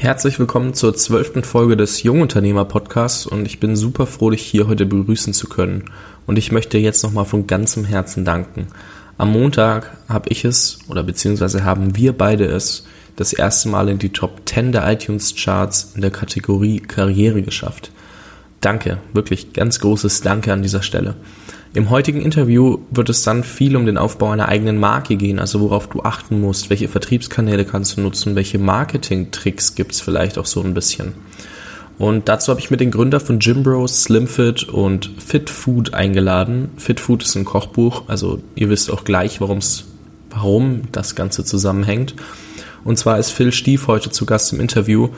Herzlich willkommen zur zwölften Folge des Jungunternehmer Podcasts und ich bin super froh, dich hier heute begrüßen zu können. Und ich möchte jetzt nochmal von ganzem Herzen danken. Am Montag habe ich es, oder beziehungsweise haben wir beide es, das erste Mal in die Top 10 der iTunes Charts in der Kategorie Karriere geschafft. Danke, wirklich ganz großes Danke an dieser Stelle. Im heutigen Interview wird es dann viel um den Aufbau einer eigenen Marke gehen, also worauf du achten musst, welche Vertriebskanäle kannst du nutzen, welche Marketing-Tricks gibt's vielleicht auch so ein bisschen. Und dazu habe ich mir den Gründer von Gym Bros, Slimfit und Fit Food eingeladen. Fit Food ist ein Kochbuch, also ihr wisst auch gleich, warum's, warum das Ganze zusammenhängt. Und zwar ist Phil Stief heute zu Gast im Interview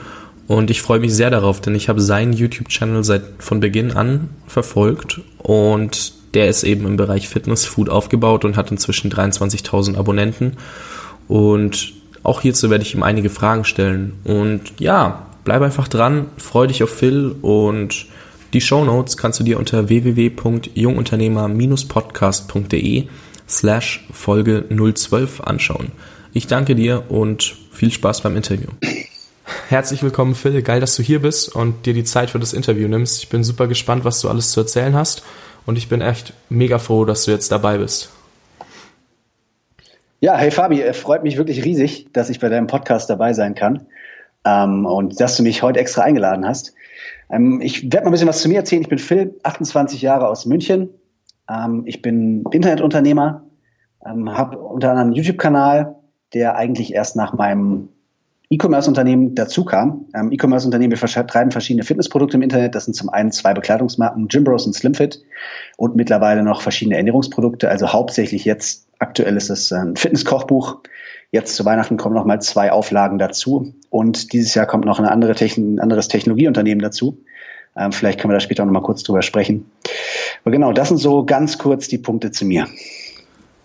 und ich freue mich sehr darauf, denn ich habe seinen YouTube-Channel seit von Beginn an verfolgt und der ist eben im Bereich Fitness Food aufgebaut und hat inzwischen 23.000 Abonnenten. Und auch hierzu werde ich ihm einige Fragen stellen. Und ja, bleib einfach dran, freu dich auf Phil und die Show Notes kannst du dir unter www.jungunternehmer-podcast.de slash Folge 012 anschauen. Ich danke dir und viel Spaß beim Interview. Herzlich willkommen, Phil. Geil, dass du hier bist und dir die Zeit für das Interview nimmst. Ich bin super gespannt, was du alles zu erzählen hast und ich bin echt mega froh, dass du jetzt dabei bist. Ja, hey Fabi, freut mich wirklich riesig, dass ich bei deinem Podcast dabei sein kann ähm, und dass du mich heute extra eingeladen hast. Ähm, ich werde mal ein bisschen was zu mir erzählen. Ich bin Phil, 28 Jahre aus München. Ähm, ich bin Internetunternehmer, ähm, habe unter anderem einen YouTube-Kanal, der eigentlich erst nach meinem E-Commerce-Unternehmen dazu kam. Ähm, E-Commerce-Unternehmen, vertreiben verschiedene Fitnessprodukte im Internet. Das sind zum einen zwei Bekleidungsmarken, Gymbros und Slimfit und mittlerweile noch verschiedene Ernährungsprodukte. Also hauptsächlich jetzt, aktuell ist es ein Fitnesskochbuch. Jetzt zu Weihnachten kommen noch mal zwei Auflagen dazu. Und dieses Jahr kommt noch eine andere Techn ein anderes Technologieunternehmen dazu. Ähm, vielleicht können wir da später noch mal kurz drüber sprechen. Aber genau, das sind so ganz kurz die Punkte zu mir.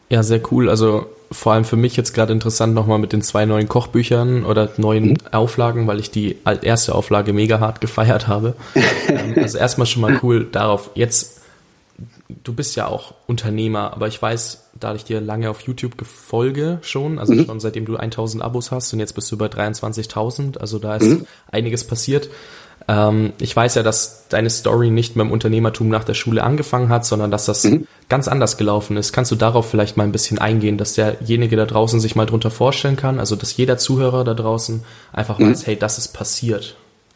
Ja, sehr cool. Also vor allem für mich jetzt gerade interessant nochmal mit den zwei neuen Kochbüchern oder neuen mhm. Auflagen, weil ich die erste Auflage mega hart gefeiert habe. Ähm, also erstmal schon mal cool darauf. Jetzt, du bist ja auch Unternehmer, aber ich weiß, da ich dir lange auf YouTube gefolge schon, also mhm. schon seitdem du 1000 Abos hast und jetzt bist du bei 23.000, also da ist mhm. einiges passiert. Ähm, ich weiß ja, dass deine Story nicht mit dem Unternehmertum nach der Schule angefangen hat, sondern dass das mhm. ganz anders gelaufen ist. Kannst du darauf vielleicht mal ein bisschen eingehen, dass derjenige da draußen sich mal drunter vorstellen kann, also dass jeder Zuhörer da draußen einfach mhm. weiß, hey, das ist passiert.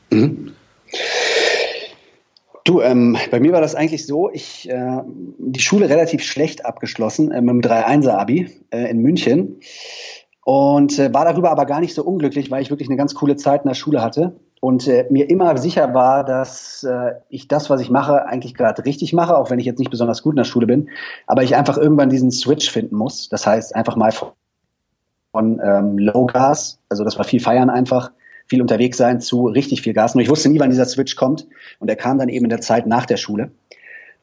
Mhm. Du, ähm, bei mir war das eigentlich so, ich äh, die Schule relativ schlecht abgeschlossen äh, mit dem 3-1er-Abi äh, in München und äh, war darüber aber gar nicht so unglücklich, weil ich wirklich eine ganz coole Zeit in der Schule hatte und äh, mir immer sicher war, dass äh, ich das, was ich mache, eigentlich gerade richtig mache, auch wenn ich jetzt nicht besonders gut in der Schule bin, aber ich einfach irgendwann diesen Switch finden muss. Das heißt, einfach mal von, von ähm, Low Gas, also das war viel feiern einfach, viel unterwegs sein, zu richtig viel Gas. Nur ich wusste nie, wann dieser Switch kommt und er kam dann eben in der Zeit nach der Schule.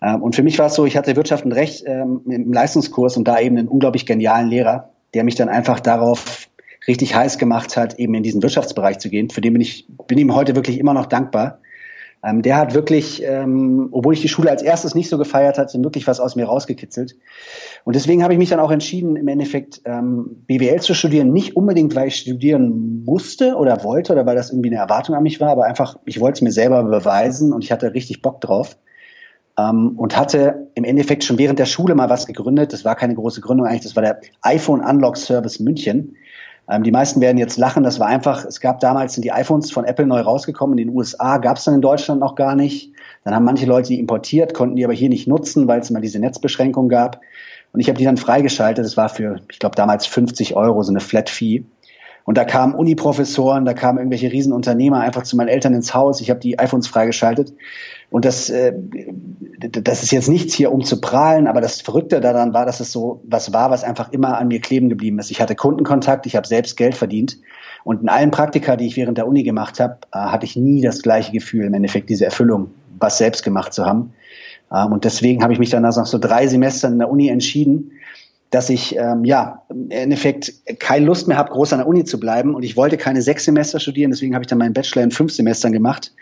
Ähm, und für mich war es so, ich hatte Wirtschaft und Recht ähm, im Leistungskurs und da eben einen unglaublich genialen Lehrer, der mich dann einfach darauf richtig heiß gemacht hat, eben in diesen Wirtschaftsbereich zu gehen. Für den bin ich, bin ihm heute wirklich immer noch dankbar. Ähm, der hat wirklich, ähm, obwohl ich die Schule als erstes nicht so gefeiert hatte, wirklich was aus mir rausgekitzelt. Und deswegen habe ich mich dann auch entschieden, im Endeffekt ähm, BWL zu studieren. Nicht unbedingt, weil ich studieren musste oder wollte oder weil das irgendwie eine Erwartung an mich war, aber einfach, ich wollte es mir selber beweisen und ich hatte richtig Bock drauf. Um, ähm, und hatte im Endeffekt schon während der Schule mal was gegründet. Das war keine große Gründung eigentlich, das war der iPhone Unlock Service München. Ähm, die meisten werden jetzt lachen, das war einfach, es gab damals sind die iPhones von Apple neu rausgekommen, in den USA gab es dann in Deutschland noch gar nicht. Dann haben manche Leute die importiert, konnten die aber hier nicht nutzen, weil es mal diese Netzbeschränkung gab. Und ich habe die dann freigeschaltet, das war für, ich glaube, damals 50 Euro, so eine Flat Fee. Und da kamen Uniprofessoren, da kamen irgendwelche Riesenunternehmer einfach zu meinen Eltern ins Haus. Ich habe die iPhones freigeschaltet. Und das, äh, das ist jetzt nichts hier, um zu prahlen, aber das Verrückte daran war, dass es so was war, was einfach immer an mir kleben geblieben ist. Ich hatte Kundenkontakt, ich habe selbst Geld verdient. Und in allen Praktika, die ich während der Uni gemacht habe, äh, hatte ich nie das gleiche Gefühl, im Endeffekt diese Erfüllung, was selbst gemacht zu haben. Ähm, und deswegen habe ich mich dann nach so drei Semestern in der Uni entschieden, dass ich ähm, ja im Endeffekt keine Lust mehr habe, groß an der Uni zu bleiben. Und ich wollte keine sechs Semester studieren, deswegen habe ich dann meinen Bachelor in fünf Semestern gemacht.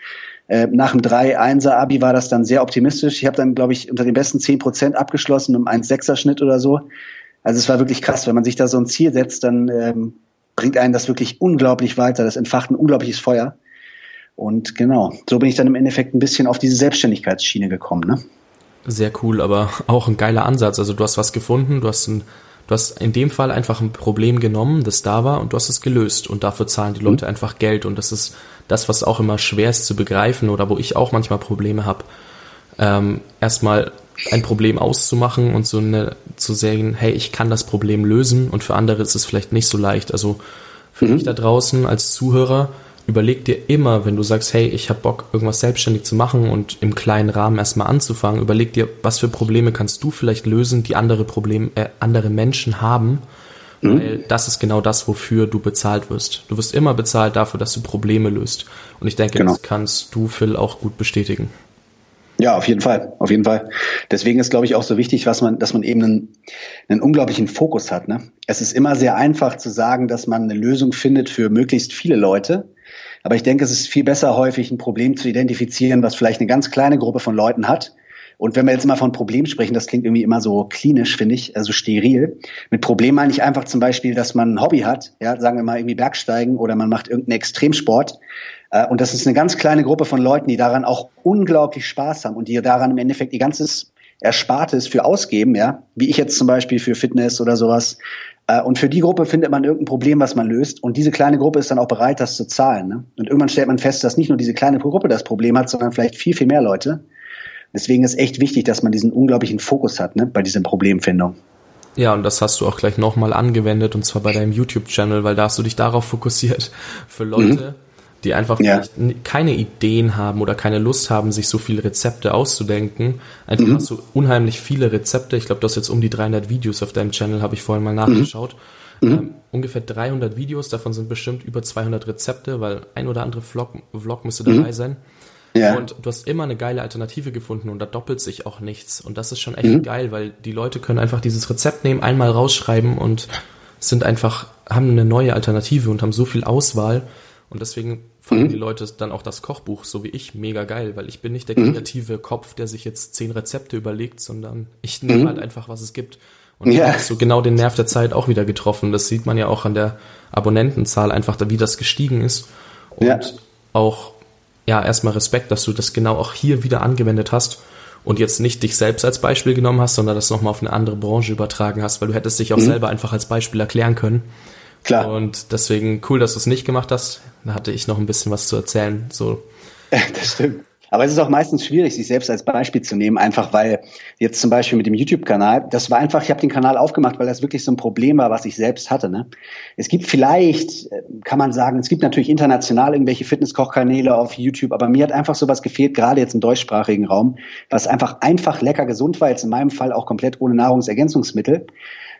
Äh, nach dem 3-1er-Abi war das dann sehr optimistisch. Ich habe dann, glaube ich, unter den besten zehn Prozent abgeschlossen, um einen Sechser-Schnitt oder so. Also es war wirklich krass, wenn man sich da so ein Ziel setzt, dann ähm, bringt einen das wirklich unglaublich weiter. Das entfacht ein unglaubliches Feuer. Und genau, so bin ich dann im Endeffekt ein bisschen auf diese Selbstständigkeitsschiene gekommen. Ne? Sehr cool, aber auch ein geiler Ansatz. Also du hast was gefunden, du hast ein, du hast in dem Fall einfach ein Problem genommen, das da war und du hast es gelöst und dafür zahlen die Leute mhm. einfach Geld und das ist das, was auch immer schwer ist zu begreifen oder wo ich auch manchmal Probleme habe. Ähm, erstmal ein Problem auszumachen und so eine zu sagen, hey, ich kann das Problem lösen und für andere ist es vielleicht nicht so leicht. Also für mhm. mich da draußen als Zuhörer, überleg dir immer, wenn du sagst, hey, ich habe Bock, irgendwas selbstständig zu machen und im kleinen Rahmen erstmal anzufangen, überleg dir, was für Probleme kannst du vielleicht lösen, die andere Probleme, äh, andere Menschen haben, mhm. weil das ist genau das, wofür du bezahlt wirst. Du wirst immer bezahlt dafür, dass du Probleme löst. Und ich denke, genau. das kannst du, Phil, auch gut bestätigen. Ja, auf jeden Fall, auf jeden Fall. Deswegen ist, glaube ich, auch so wichtig, was man, dass man eben einen, einen unglaublichen Fokus hat. Ne? Es ist immer sehr einfach zu sagen, dass man eine Lösung findet für möglichst viele Leute. Aber ich denke, es ist viel besser, häufig ein Problem zu identifizieren, was vielleicht eine ganz kleine Gruppe von Leuten hat. Und wenn wir jetzt mal von Problem sprechen, das klingt irgendwie immer so klinisch, finde ich, also steril. Mit Problem meine ich einfach zum Beispiel, dass man ein Hobby hat, ja, sagen wir mal irgendwie Bergsteigen oder man macht irgendeinen Extremsport. Äh, und das ist eine ganz kleine Gruppe von Leuten, die daran auch unglaublich Spaß haben und die daran im Endeffekt ihr ganzes Erspartes für ausgeben, ja, wie ich jetzt zum Beispiel für Fitness oder sowas. Äh, und für die Gruppe findet man irgendein Problem, was man löst. Und diese kleine Gruppe ist dann auch bereit, das zu zahlen. Ne? Und irgendwann stellt man fest, dass nicht nur diese kleine Gruppe das Problem hat, sondern vielleicht viel, viel mehr Leute. Deswegen ist echt wichtig, dass man diesen unglaublichen Fokus hat ne, bei dieser Problemfindung. Ja, und das hast du auch gleich nochmal angewendet, und zwar bei deinem YouTube-Channel, weil da hast du dich darauf fokussiert, für Leute, mhm die einfach ja. keine Ideen haben oder keine Lust haben, sich so viele Rezepte auszudenken. Einfach mhm. hast du unheimlich viele Rezepte. Ich glaube, du hast jetzt um die 300 Videos auf deinem Channel, habe ich vorhin mal nachgeschaut. Mhm. Ähm, ungefähr 300 Videos, davon sind bestimmt über 200 Rezepte, weil ein oder andere Vlog, Vlog müsste dabei mhm. sein. Ja. Und du hast immer eine geile Alternative gefunden und da doppelt sich auch nichts. Und das ist schon echt mhm. geil, weil die Leute können einfach dieses Rezept nehmen, einmal rausschreiben und sind einfach, haben eine neue Alternative und haben so viel Auswahl. Und deswegen fanden mhm. die Leute dann auch das Kochbuch, so wie ich, mega geil, weil ich bin nicht der mhm. kreative mhm. Kopf, der sich jetzt zehn Rezepte überlegt, sondern ich nehme mhm. halt einfach, was es gibt. Und ja. hast du genau den Nerv der Zeit auch wieder getroffen. Das sieht man ja auch an der Abonnentenzahl einfach, wie das gestiegen ist. Und ja. auch, ja, erstmal Respekt, dass du das genau auch hier wieder angewendet hast und jetzt nicht dich selbst als Beispiel genommen hast, sondern das nochmal auf eine andere Branche übertragen hast, weil du hättest dich auch mhm. selber einfach als Beispiel erklären können. Klar. Und deswegen cool, dass du es nicht gemacht hast. Da hatte ich noch ein bisschen was zu erzählen. So. das stimmt. Aber es ist auch meistens schwierig, sich selbst als Beispiel zu nehmen, einfach weil jetzt zum Beispiel mit dem YouTube-Kanal, das war einfach, ich habe den Kanal aufgemacht, weil das wirklich so ein Problem war, was ich selbst hatte. Ne? Es gibt vielleicht, äh, kann man sagen, es gibt natürlich international irgendwelche Fitnesskochkanäle auf YouTube, aber mir hat einfach sowas gefehlt, gerade jetzt im deutschsprachigen Raum, was einfach einfach lecker gesund war, jetzt in meinem Fall auch komplett ohne Nahrungsergänzungsmittel.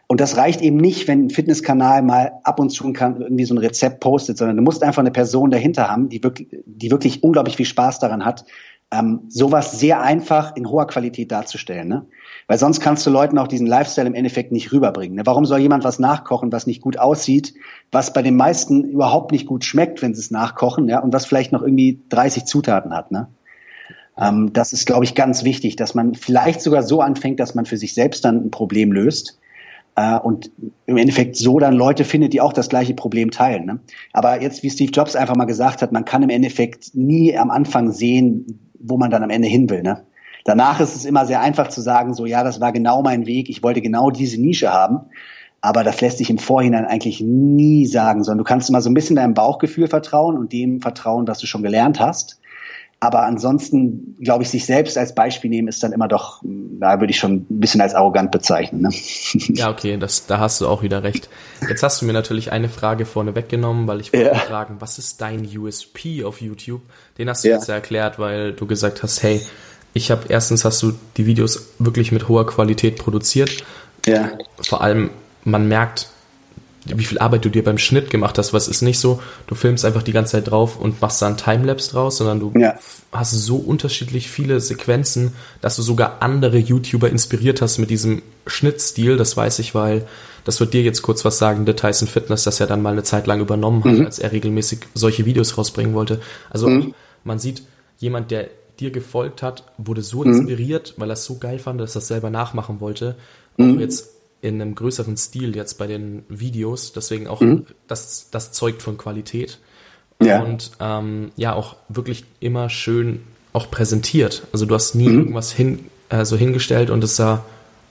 Und das reicht eben nicht, wenn ein Fitnesskanal mal ab und zu irgendwie so ein Rezept postet, sondern du musst einfach eine Person dahinter haben, die wirklich, die wirklich unglaublich viel Spaß daran hat, ähm, sowas sehr einfach in hoher Qualität darzustellen. Ne? Weil sonst kannst du Leuten auch diesen Lifestyle im Endeffekt nicht rüberbringen. Ne? Warum soll jemand was nachkochen, was nicht gut aussieht, was bei den meisten überhaupt nicht gut schmeckt, wenn sie es nachkochen, ja, und was vielleicht noch irgendwie 30 Zutaten hat, ne? Ähm, das ist, glaube ich, ganz wichtig, dass man vielleicht sogar so anfängt, dass man für sich selbst dann ein Problem löst äh, und im Endeffekt so dann Leute findet, die auch das gleiche Problem teilen. Ne? Aber jetzt, wie Steve Jobs einfach mal gesagt hat, man kann im Endeffekt nie am Anfang sehen, wo man dann am Ende hin will. Ne? Danach ist es immer sehr einfach zu sagen, so ja, das war genau mein Weg, ich wollte genau diese Nische haben. Aber das lässt sich im Vorhinein eigentlich nie sagen, sondern du kannst immer so ein bisschen deinem Bauchgefühl vertrauen und dem vertrauen, was du schon gelernt hast. Aber ansonsten, glaube ich, sich selbst als Beispiel nehmen, ist dann immer doch, da würde ich schon ein bisschen als arrogant bezeichnen. Ne? Ja, okay, das, da hast du auch wieder recht. Jetzt hast du mir natürlich eine Frage vorne weggenommen, weil ich wollte ja. fragen, was ist dein USP auf YouTube? Den hast du ja. jetzt ja erklärt, weil du gesagt hast, hey, ich habe erstens hast du die Videos wirklich mit hoher Qualität produziert. Ja. Vor allem, man merkt, wie viel Arbeit du dir beim Schnitt gemacht hast. Was ist nicht so, du filmst einfach die ganze Zeit drauf und machst da einen Timelapse draus, sondern du ja. hast so unterschiedlich viele Sequenzen, dass du sogar andere YouTuber inspiriert hast mit diesem Schnittstil. Das weiß ich, weil das wird dir jetzt kurz was sagen, der Tyson Fitness, das er dann mal eine Zeit lang übernommen hat, mhm. als er regelmäßig solche Videos rausbringen wollte. Also mhm. man sieht, jemand, der dir gefolgt hat, wurde so mhm. inspiriert, weil er es so geil fand, dass er es selber nachmachen wollte. Auch mhm. jetzt in einem größeren Stil jetzt bei den Videos, deswegen auch mhm. das, das zeugt von Qualität. Ja. Und ähm, ja, auch wirklich immer schön auch präsentiert. Also du hast nie mhm. irgendwas hin, äh, so hingestellt und es sah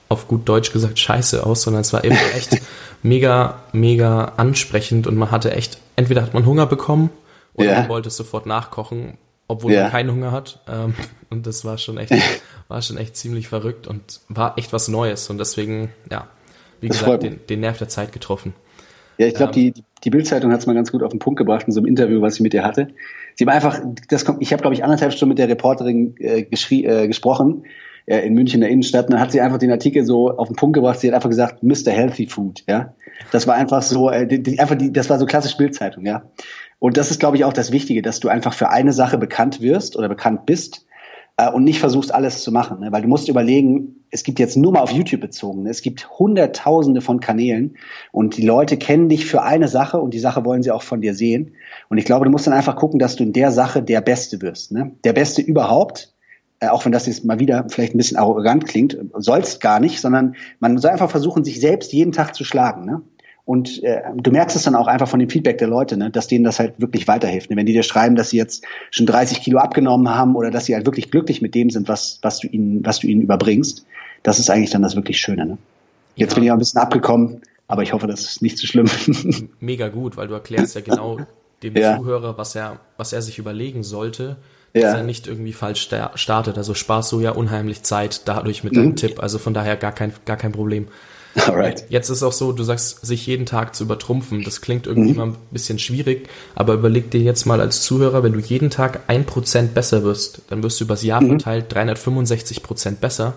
auf gut Deutsch gesagt scheiße aus, sondern es war eben echt mega, mega ansprechend und man hatte echt, entweder hat man Hunger bekommen oder ja. man wollte es sofort nachkochen, obwohl ja. man keinen Hunger hat. Ähm, und das war schon echt, war schon echt ziemlich verrückt und war echt was Neues. Und deswegen, ja, wie das gesagt, den, den Nerv der Zeit getroffen. Ja, ich glaube, ähm, die, die Bildzeitung hat es mal ganz gut auf den Punkt gebracht in so einem Interview, was ich mit ihr hatte. Sie war einfach, das kommt, ich habe, glaube ich, anderthalb Stunden mit der Reporterin äh, äh, gesprochen äh, in München in der Innenstadt. Und dann hat sie einfach den Artikel so auf den Punkt gebracht. Sie hat einfach gesagt, Mr. Healthy Food. Ja, das war einfach so, äh, die, die, einfach die, das war so klassisch Bildzeitung. Ja, und das ist, glaube ich, auch das Wichtige, dass du einfach für eine Sache bekannt wirst oder bekannt bist äh, und nicht versuchst, alles zu machen. Ne? Weil du musst überlegen, es gibt jetzt nur mal auf YouTube bezogen, ne? es gibt Hunderttausende von Kanälen und die Leute kennen dich für eine Sache und die Sache wollen sie auch von dir sehen. Und ich glaube, du musst dann einfach gucken, dass du in der Sache der Beste wirst. Ne? Der Beste überhaupt, äh, auch wenn das jetzt mal wieder vielleicht ein bisschen arrogant klingt, sollst gar nicht, sondern man soll einfach versuchen, sich selbst jeden Tag zu schlagen. Ne? Und äh, du merkst es dann auch einfach von dem Feedback der Leute, ne, dass denen das halt wirklich weiterhilft. Ne? Wenn die dir schreiben, dass sie jetzt schon 30 Kilo abgenommen haben oder dass sie halt wirklich glücklich mit dem sind, was, was du ihnen, was du ihnen überbringst, das ist eigentlich dann das wirklich Schöne. Ne? Jetzt ja. bin ich auch ein bisschen abgekommen, aber ich hoffe, das ist nicht zu schlimm. Mega gut, weil du erklärst ja genau dem ja. Zuhörer, was er, was er sich überlegen sollte, dass ja. er nicht irgendwie falsch startet. Also sparst du ja unheimlich Zeit dadurch mit deinem mhm. Tipp. Also von daher gar kein, gar kein Problem. Alright. Jetzt ist auch so, du sagst, sich jeden Tag zu übertrumpfen. Das klingt irgendwie mhm. immer ein bisschen schwierig, aber überleg dir jetzt mal als Zuhörer, wenn du jeden Tag ein Prozent besser wirst, dann wirst du übers Jahr mhm. verteilt 365 Prozent besser.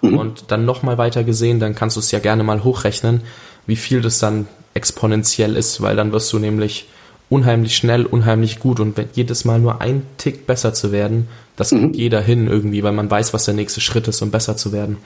Mhm. Und dann nochmal weiter gesehen, dann kannst du es ja gerne mal hochrechnen, wie viel das dann exponentiell ist, weil dann wirst du nämlich unheimlich schnell, unheimlich gut und wenn jedes Mal nur ein Tick besser zu werden, das mhm. jeder hin irgendwie, weil man weiß, was der nächste Schritt ist, um besser zu werden.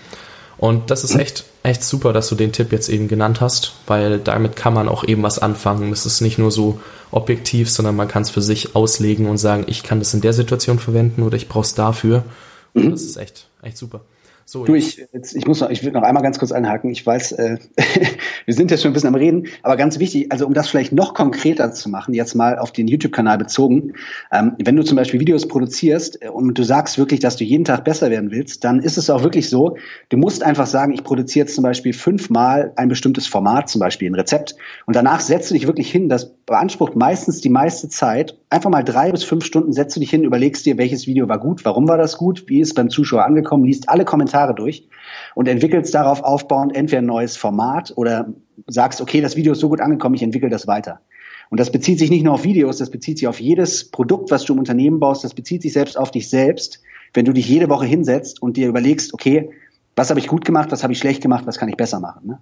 Und das ist echt, echt super, dass du den Tipp jetzt eben genannt hast, weil damit kann man auch eben was anfangen. Das ist nicht nur so objektiv, sondern man kann es für sich auslegen und sagen, ich kann das in der Situation verwenden oder ich brauche es dafür. Und mhm. das ist echt, echt super. So, du, ich, jetzt, ich muss noch, ich will noch einmal ganz kurz einhaken. Ich weiß, äh, wir sind jetzt schon ein bisschen am Reden, aber ganz wichtig, also um das vielleicht noch konkreter zu machen, jetzt mal auf den YouTube-Kanal bezogen. Ähm, wenn du zum Beispiel Videos produzierst äh, und du sagst wirklich, dass du jeden Tag besser werden willst, dann ist es auch wirklich so, du musst einfach sagen, ich produziere jetzt zum Beispiel fünfmal ein bestimmtes Format, zum Beispiel ein Rezept, und danach setzt du dich wirklich hin, das beansprucht meistens die meiste Zeit, einfach mal drei bis fünf Stunden setzt du dich hin, überlegst dir, welches Video war gut, warum war das gut, wie ist beim Zuschauer angekommen, liest alle Kommentare Kommentare durch und entwickelst darauf aufbauend entweder ein neues Format oder sagst, okay, das Video ist so gut angekommen, ich entwickle das weiter. Und das bezieht sich nicht nur auf Videos, das bezieht sich auf jedes Produkt, was du im Unternehmen baust, das bezieht sich selbst auf dich selbst, wenn du dich jede Woche hinsetzt und dir überlegst, okay, was habe ich gut gemacht, was habe ich schlecht gemacht, was kann ich besser machen. Ne?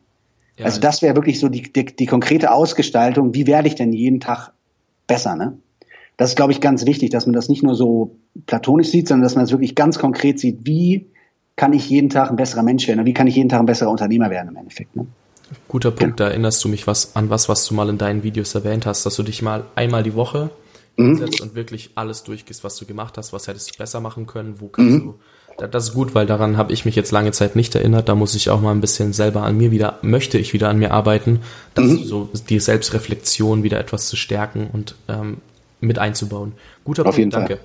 Ja, also das wäre wirklich so die, die, die konkrete Ausgestaltung, wie werde ich denn jeden Tag besser. Ne? Das ist, glaube ich, ganz wichtig, dass man das nicht nur so platonisch sieht, sondern dass man es wirklich ganz konkret sieht, wie kann ich jeden Tag ein besserer Mensch werden? wie kann ich jeden Tag ein besserer Unternehmer werden im Endeffekt? Ne? Guter Punkt, da erinnerst du mich was an was, was du mal in deinen Videos erwähnt hast, dass du dich mal einmal die Woche mhm. setzt und wirklich alles durchgehst, was du gemacht hast, was hättest du besser machen können, wo kannst mhm. du. Das ist gut, weil daran habe ich mich jetzt lange Zeit nicht erinnert. Da muss ich auch mal ein bisschen selber an mir wieder, möchte ich wieder an mir arbeiten, dass mhm. so die Selbstreflexion wieder etwas zu stärken und ähm, mit einzubauen. Guter Auf Punkt, danke. Fall.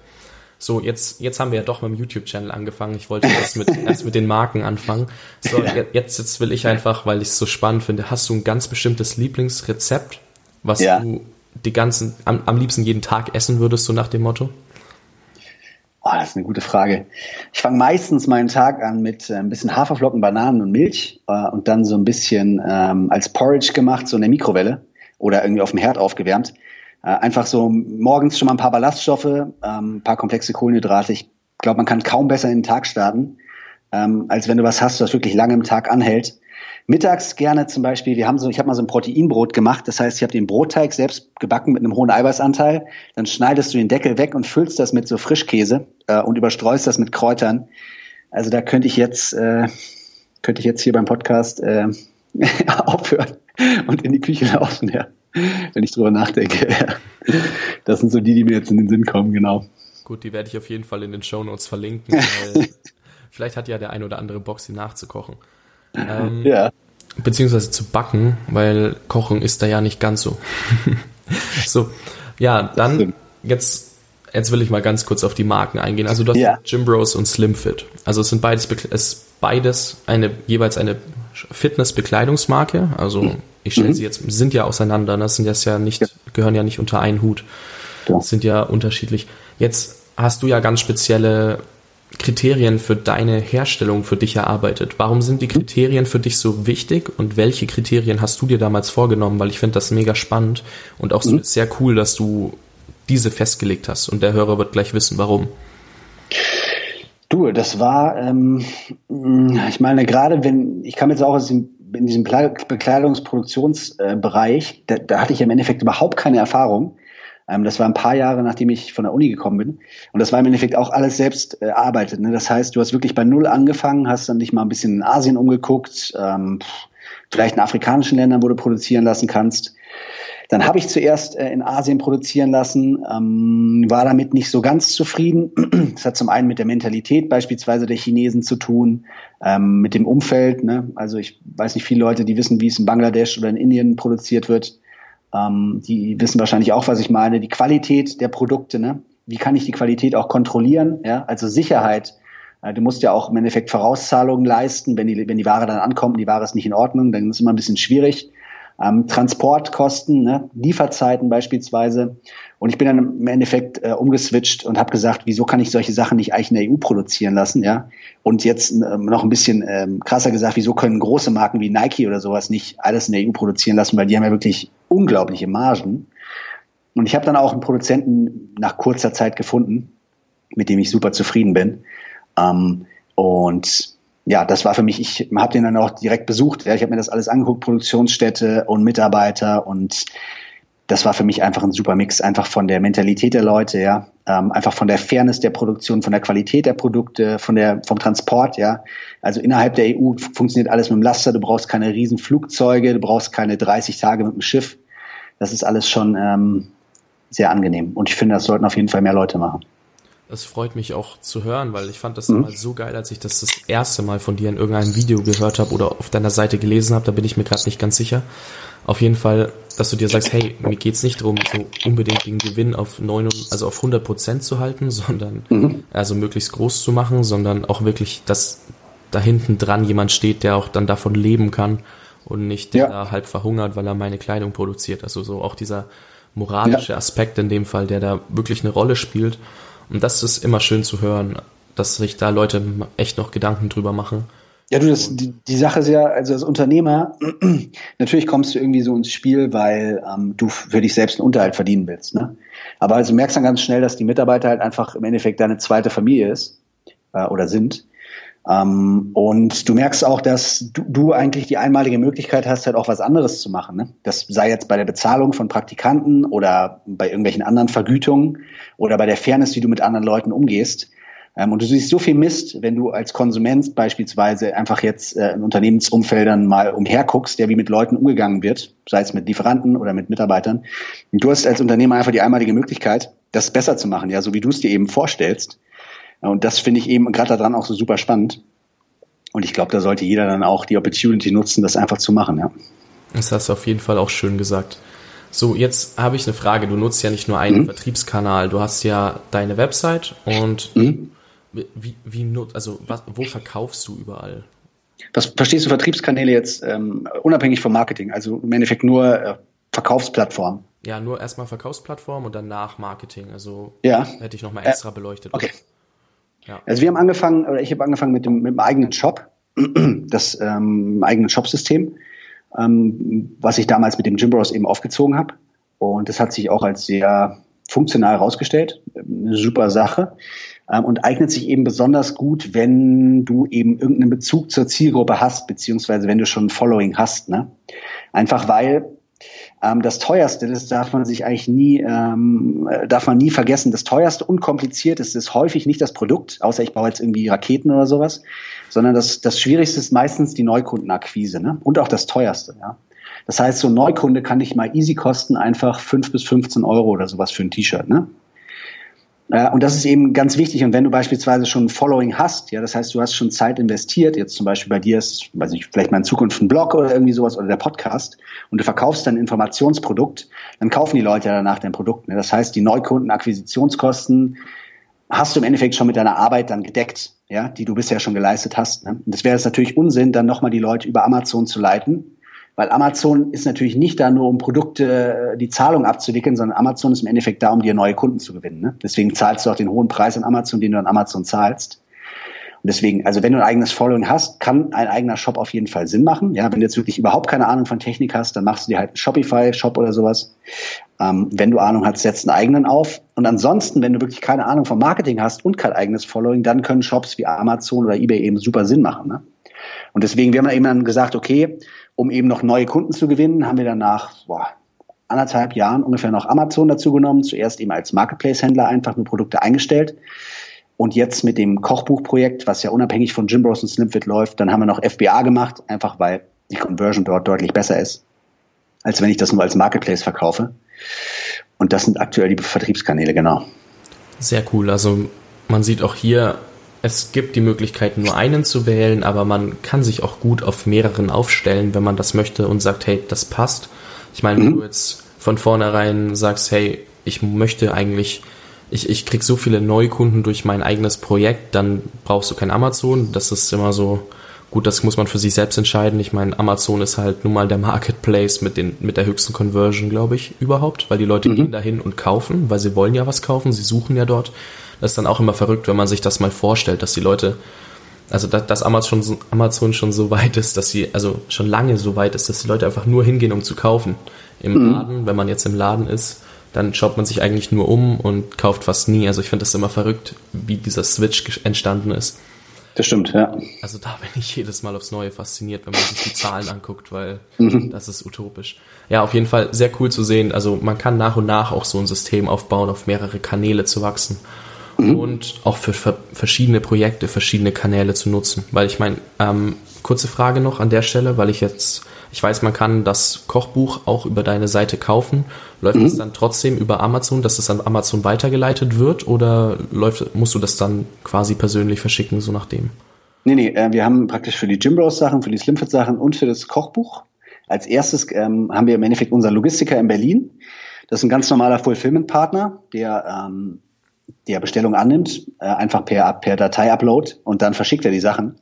So, jetzt, jetzt haben wir ja doch mit dem YouTube-Channel angefangen. Ich wollte erst mit, erst mit den Marken anfangen. So, jetzt, jetzt will ich einfach, weil ich es so spannend finde, hast du ein ganz bestimmtes Lieblingsrezept, was ja. du die ganzen, am, am liebsten jeden Tag essen würdest, so nach dem Motto? Oh, das ist eine gute Frage. Ich fange meistens meinen Tag an mit äh, ein bisschen Haferflocken, Bananen und Milch äh, und dann so ein bisschen ähm, als Porridge gemacht, so in der Mikrowelle oder irgendwie auf dem Herd aufgewärmt. Äh, einfach so morgens schon mal ein paar Ballaststoffe, ähm, ein paar komplexe Kohlenhydrate. Ich glaube, man kann kaum besser in den Tag starten, ähm, als wenn du was hast, was wirklich lange im Tag anhält. Mittags gerne zum Beispiel, wir haben so, ich habe mal so ein Proteinbrot gemacht, das heißt, ich habe den Brotteig selbst gebacken mit einem hohen Eiweißanteil, dann schneidest du den Deckel weg und füllst das mit so Frischkäse äh, und überstreust das mit Kräutern. Also da könnte ich jetzt, äh, könnte ich jetzt hier beim Podcast äh, aufhören und in die Küche laufen, ja. wenn ich drüber nachdenke. Das sind so die, die mir jetzt in den Sinn kommen, genau. Gut, die werde ich auf jeden Fall in den Show Notes verlinken, weil vielleicht hat ja der ein oder andere Bock, sie nachzukochen. Ähm, ja. beziehungsweise zu backen, weil Kochen ist da ja nicht ganz so. so, ja, dann jetzt, jetzt will ich mal ganz kurz auf die Marken eingehen. Also du hast ja. Jim Bros und Slim Fit. Also es sind beides, es beides eine, jeweils eine Fitness-Bekleidungsmarke. Also ich stelle mhm. sie jetzt, sind ja auseinander, das ne? sind jetzt ja nicht, gehören ja nicht unter einen Hut. Ja. Sind ja unterschiedlich. Jetzt hast du ja ganz spezielle Kriterien für deine Herstellung für dich erarbeitet. Warum sind die Kriterien für dich so wichtig und welche Kriterien hast du dir damals vorgenommen? Weil ich finde das mega spannend und auch so mhm. sehr cool, dass du diese festgelegt hast und der Hörer wird gleich wissen, warum. Du, das war, ähm, ich meine, gerade wenn, ich kam jetzt auch aus dem, in diesem Bekleidungsproduktionsbereich, da, da hatte ich im Endeffekt überhaupt keine Erfahrung. Ähm, das war ein paar Jahre, nachdem ich von der Uni gekommen bin. Und das war im Endeffekt auch alles selbst äh, erarbeitet. Ne? Das heißt, du hast wirklich bei Null angefangen, hast dann dich mal ein bisschen in Asien umgeguckt, ähm, vielleicht in afrikanischen Ländern, wo du produzieren lassen kannst. Dann habe ich zuerst äh, in Asien produzieren lassen, ähm, war damit nicht so ganz zufrieden. Das hat zum einen mit der Mentalität beispielsweise der Chinesen zu tun, ähm, mit dem Umfeld. Ne? Also ich weiß nicht, viele Leute, die wissen, wie es in Bangladesch oder in Indien produziert wird. Ähm, die wissen wahrscheinlich auch, was ich meine. Die Qualität der Produkte, ne? Wie kann ich die Qualität auch kontrollieren? Ja, also Sicherheit. Äh, du musst ja auch im Endeffekt Vorauszahlungen leisten, wenn die, wenn die Ware dann ankommt, die Ware ist nicht in Ordnung, dann ist es immer ein bisschen schwierig. Ähm, Transportkosten, ne? Lieferzeiten beispielsweise. Und ich bin dann im Endeffekt äh, umgeswitcht und habe gesagt, wieso kann ich solche Sachen nicht eigentlich in der EU produzieren lassen, ja? Und jetzt ähm, noch ein bisschen ähm, krasser gesagt, wieso können große Marken wie Nike oder sowas nicht alles in der EU produzieren lassen, weil die haben ja wirklich unglaubliche Margen. Und ich habe dann auch einen Produzenten nach kurzer Zeit gefunden, mit dem ich super zufrieden bin. Ähm, und ja, das war für mich, ich habe den dann auch direkt besucht. Ja, ich habe mir das alles angeguckt, Produktionsstätte und Mitarbeiter und das war für mich einfach ein super Mix, einfach von der Mentalität der Leute, ja, ähm, einfach von der Fairness der Produktion, von der Qualität der Produkte, von der vom Transport, ja. Also innerhalb der EU funktioniert alles mit dem Laster. Du brauchst keine riesen Flugzeuge, du brauchst keine 30 Tage mit dem Schiff. Das ist alles schon ähm, sehr angenehm und ich finde, das sollten auf jeden Fall mehr Leute machen. Das freut mich auch zu hören, weil ich fand das mhm. so geil, als ich das das erste Mal von dir in irgendeinem Video gehört habe oder auf deiner Seite gelesen habe. Da bin ich mir gerade nicht ganz sicher. Auf jeden Fall, dass du dir sagst, hey, mir geht's nicht darum, so unbedingt den Gewinn auf neun, also auf 100 Prozent zu halten, sondern mhm. also möglichst groß zu machen, sondern auch wirklich, dass da hinten dran jemand steht, der auch dann davon leben kann und nicht der ja. da halb verhungert, weil er meine Kleidung produziert. Also so auch dieser moralische ja. Aspekt in dem Fall, der da wirklich eine Rolle spielt. Und das ist immer schön zu hören, dass sich da Leute echt noch Gedanken drüber machen. Ja, du, das, die, die Sache ist ja, also als Unternehmer, natürlich kommst du irgendwie so ins Spiel, weil ähm, du für dich selbst einen Unterhalt verdienen willst. Ne? Aber also merkst dann ganz schnell, dass die Mitarbeiter halt einfach im Endeffekt deine zweite Familie ist äh, oder sind. Ähm, und du merkst auch, dass du, du eigentlich die einmalige Möglichkeit hast, halt auch was anderes zu machen. Ne? Das sei jetzt bei der Bezahlung von Praktikanten oder bei irgendwelchen anderen Vergütungen oder bei der Fairness, wie du mit anderen Leuten umgehst. Ähm, und du siehst so viel Mist, wenn du als Konsument beispielsweise einfach jetzt äh, in Unternehmensumfeldern mal umherguckst, der wie mit Leuten umgegangen wird, sei es mit Lieferanten oder mit Mitarbeitern. Und du hast als Unternehmer einfach die einmalige Möglichkeit, das besser zu machen, ja, so wie du es dir eben vorstellst. Und das finde ich eben gerade daran auch so super spannend. Und ich glaube, da sollte jeder dann auch die Opportunity nutzen, das einfach zu machen, ja. Das hast du auf jeden Fall auch schön gesagt. So, jetzt habe ich eine Frage. Du nutzt ja nicht nur einen mhm. Vertriebskanal, du hast ja deine Website und mhm. Wie, wie also was, wo verkaufst du überall? Was verstehst du Vertriebskanäle jetzt ähm, unabhängig vom Marketing? Also im Endeffekt nur äh, Verkaufsplattform? Ja, nur erstmal Verkaufsplattform und danach Marketing. Also ja. hätte ich nochmal extra äh, beleuchtet. Okay. Ja. Also wir haben angefangen, oder ich habe angefangen mit dem, mit dem eigenen Shop, das ähm, eigenen Shopsystem, ähm, was ich damals mit dem Gymbros eben aufgezogen habe. Und das hat sich auch als sehr funktional herausgestellt. Eine super Sache ähm, und eignet sich eben besonders gut, wenn du eben irgendeinen Bezug zur Zielgruppe hast, beziehungsweise wenn du schon ein Following hast. Ne? Einfach weil ähm, das teuerste, das darf man sich eigentlich nie, ähm, äh, darf man nie vergessen. Das teuerste und komplizierteste ist häufig nicht das Produkt, außer ich baue jetzt irgendwie Raketen oder sowas, sondern das, das Schwierigste ist meistens die Neukundenakquise ne? und auch das teuerste. Ja? Das heißt, so ein Neukunde kann dich mal easy kosten, einfach fünf bis 15 Euro oder sowas für ein T-Shirt. Ne? Äh, und das ist eben ganz wichtig. Und wenn du beispielsweise schon ein Following hast, ja, das heißt, du hast schon Zeit investiert, jetzt zum Beispiel bei dir ist, weiß ich, vielleicht mal in Zukunft ein Blog oder irgendwie sowas oder der Podcast und du verkaufst dein Informationsprodukt, dann kaufen die Leute danach dein Produkt. Ne? Das heißt, die Neukundenakquisitionskosten hast du im Endeffekt schon mit deiner Arbeit dann gedeckt, ja, die du bisher schon geleistet hast. Ne? Und das wäre jetzt natürlich Unsinn, dann nochmal die Leute über Amazon zu leiten, weil Amazon ist natürlich nicht da nur, um Produkte, äh, die Zahlung abzuwickeln, sondern Amazon ist im Endeffekt da, um dir neue Kunden zu gewinnen. Ne? Deswegen zahlst du auch den hohen Preis an Amazon, den du an Amazon zahlst. Und deswegen, also wenn du ein eigenes Following hast, kann ein eigener Shop auf jeden Fall Sinn machen. Ja, wenn du jetzt wirklich überhaupt keine Ahnung von Technik hast, dann machst du dir halt einen Shopify-Shop oder sowas. Ähm, wenn du Ahnung hast, setzt einen eigenen auf. Und ansonsten, wenn du wirklich keine Ahnung vom Marketing hast und kein eigenes Following, dann können Shops wie Amazon oder eBay eben super Sinn machen. Ne? Und deswegen, wir haben eben dann gesagt, okay, um eben noch neue Kunden zu gewinnen, haben wir dann nach boah, anderthalb Jahren ungefähr noch Amazon dazu genommen. Zuerst eben als Marketplace-Händler einfach nur Produkte eingestellt. Und jetzt mit dem Kochbuchprojekt, was ja unabhängig von Jim Bros und Slimfit läuft, dann haben wir noch FBA gemacht, einfach weil die Conversion dort deutlich besser ist, als wenn ich das nur als Marketplace verkaufe. Und das sind aktuell die Vertriebskanäle, genau. Sehr cool. Also man sieht auch hier, es gibt die Möglichkeit, nur einen zu wählen, aber man kann sich auch gut auf mehreren aufstellen, wenn man das möchte und sagt, hey, das passt. Ich meine, mhm. wenn du jetzt von vornherein sagst, hey, ich möchte eigentlich, ich, ich krieg so viele Neukunden durch mein eigenes Projekt, dann brauchst du kein Amazon. Das ist immer so, gut, das muss man für sich selbst entscheiden. Ich meine, Amazon ist halt nun mal der Marketplace mit, den, mit der höchsten Conversion, glaube ich, überhaupt, weil die Leute mhm. gehen dahin und kaufen, weil sie wollen ja was kaufen, sie suchen ja dort. Das ist dann auch immer verrückt, wenn man sich das mal vorstellt, dass die Leute, also dass, dass Amazon, Amazon schon so weit ist, dass sie, also schon lange so weit ist, dass die Leute einfach nur hingehen, um zu kaufen. Im mhm. Laden, wenn man jetzt im Laden ist, dann schaut man sich eigentlich nur um und kauft fast nie. Also ich finde das immer verrückt, wie dieser Switch entstanden ist. Das stimmt, ja. Also da bin ich jedes Mal aufs Neue fasziniert, wenn man sich die Zahlen anguckt, weil mhm. das ist utopisch. Ja, auf jeden Fall sehr cool zu sehen. Also man kann nach und nach auch so ein System aufbauen, auf mehrere Kanäle zu wachsen mhm. und auch für, für, verschiedene Projekte, verschiedene Kanäle zu nutzen. Weil ich meine, ähm, kurze Frage noch an der Stelle, weil ich jetzt, ich weiß, man kann das Kochbuch auch über deine Seite kaufen. Läuft mhm. das dann trotzdem über Amazon, dass das an Amazon weitergeleitet wird oder läuft, musst du das dann quasi persönlich verschicken, so nachdem? Nee, nee, äh, wir haben praktisch für die Jim Bros Sachen, für die Slimfit Sachen und für das Kochbuch als erstes ähm, haben wir im Endeffekt unseren Logistiker in Berlin. Das ist ein ganz normaler Fulfillment-Partner, der ähm, der Bestellung annimmt, äh, einfach per, per Datei-Upload und dann verschickt er die Sachen.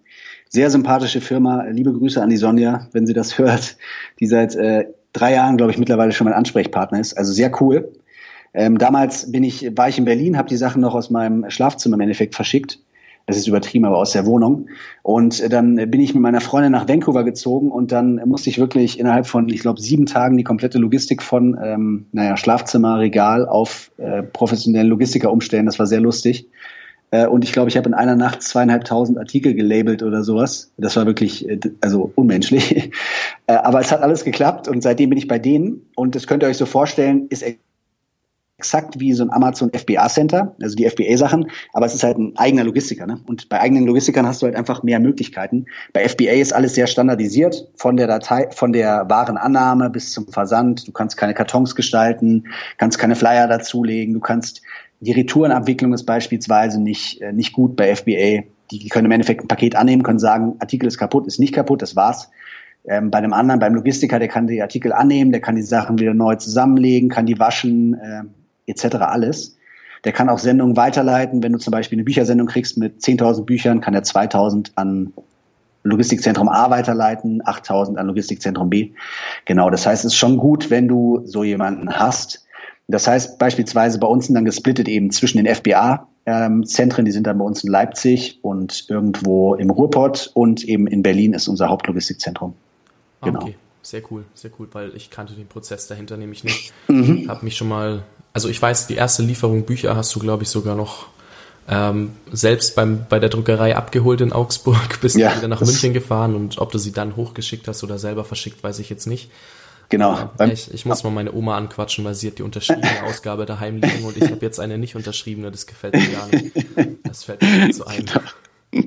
Sehr sympathische Firma. Liebe Grüße an die Sonja, wenn sie das hört, die seit äh, drei Jahren, glaube ich, mittlerweile schon mein Ansprechpartner ist. Also sehr cool. Ähm, damals bin ich, war ich in Berlin, habe die Sachen noch aus meinem Schlafzimmer im Endeffekt verschickt das ist übertrieben, aber aus der Wohnung. Und äh, dann bin ich mit meiner Freundin nach Vancouver gezogen und dann musste ich wirklich innerhalb von, ich glaube, sieben Tagen die komplette Logistik von, ähm, naja, Schlafzimmer, Regal auf äh, professionellen Logistiker umstellen. Das war sehr lustig. Äh, und ich glaube, ich habe in einer Nacht zweieinhalbtausend Artikel gelabelt oder sowas. Das war wirklich, äh, also unmenschlich. Äh, aber es hat alles geklappt und seitdem bin ich bei denen. Und das könnt ihr euch so vorstellen, ist exakt wie so ein Amazon FBA Center, also die FBA Sachen, aber es ist halt ein eigener Logistiker. Ne? Und bei eigenen Logistikern hast du halt einfach mehr Möglichkeiten. Bei FBA ist alles sehr standardisiert, von der Datei, von der Warenannahme bis zum Versand. Du kannst keine Kartons gestalten, kannst keine Flyer dazulegen, du kannst die Retourenabwicklung ist beispielsweise nicht, äh, nicht gut bei FBA. Die, die können im Endeffekt ein Paket annehmen, können sagen, Artikel ist kaputt, ist nicht kaputt, das war's. Ähm, bei einem anderen, beim Logistiker, der kann die Artikel annehmen, der kann die Sachen wieder neu zusammenlegen, kann die waschen, äh, etc. alles. Der kann auch Sendungen weiterleiten. Wenn du zum Beispiel eine Büchersendung kriegst mit 10.000 Büchern, kann er 2.000 an Logistikzentrum A weiterleiten, 8.000 an Logistikzentrum B. Genau, das heißt, es ist schon gut, wenn du so jemanden hast. Das heißt beispielsweise bei uns sind dann gesplittet eben zwischen den FBA-Zentren, ähm, die sind dann bei uns in Leipzig und irgendwo im Ruhrpott und eben in Berlin ist unser Hauptlogistikzentrum. Genau. Okay, sehr cool, sehr cool, weil ich kannte den Prozess dahinter nämlich nicht. Mhm. Habe mich schon mal also ich weiß, die erste Lieferung Bücher hast du, glaube ich, sogar noch ähm, selbst beim, bei der Druckerei abgeholt in Augsburg, bist ja, wieder nach München gefahren und ob du sie dann hochgeschickt hast oder selber verschickt, weiß ich jetzt nicht. Genau. Äh, ich, ich muss mal meine Oma anquatschen, weil sie hat die unterschriebene Ausgabe daheim liegen und ich habe jetzt eine nicht unterschriebene, das gefällt mir gar nicht. Das fällt mir nicht so ein.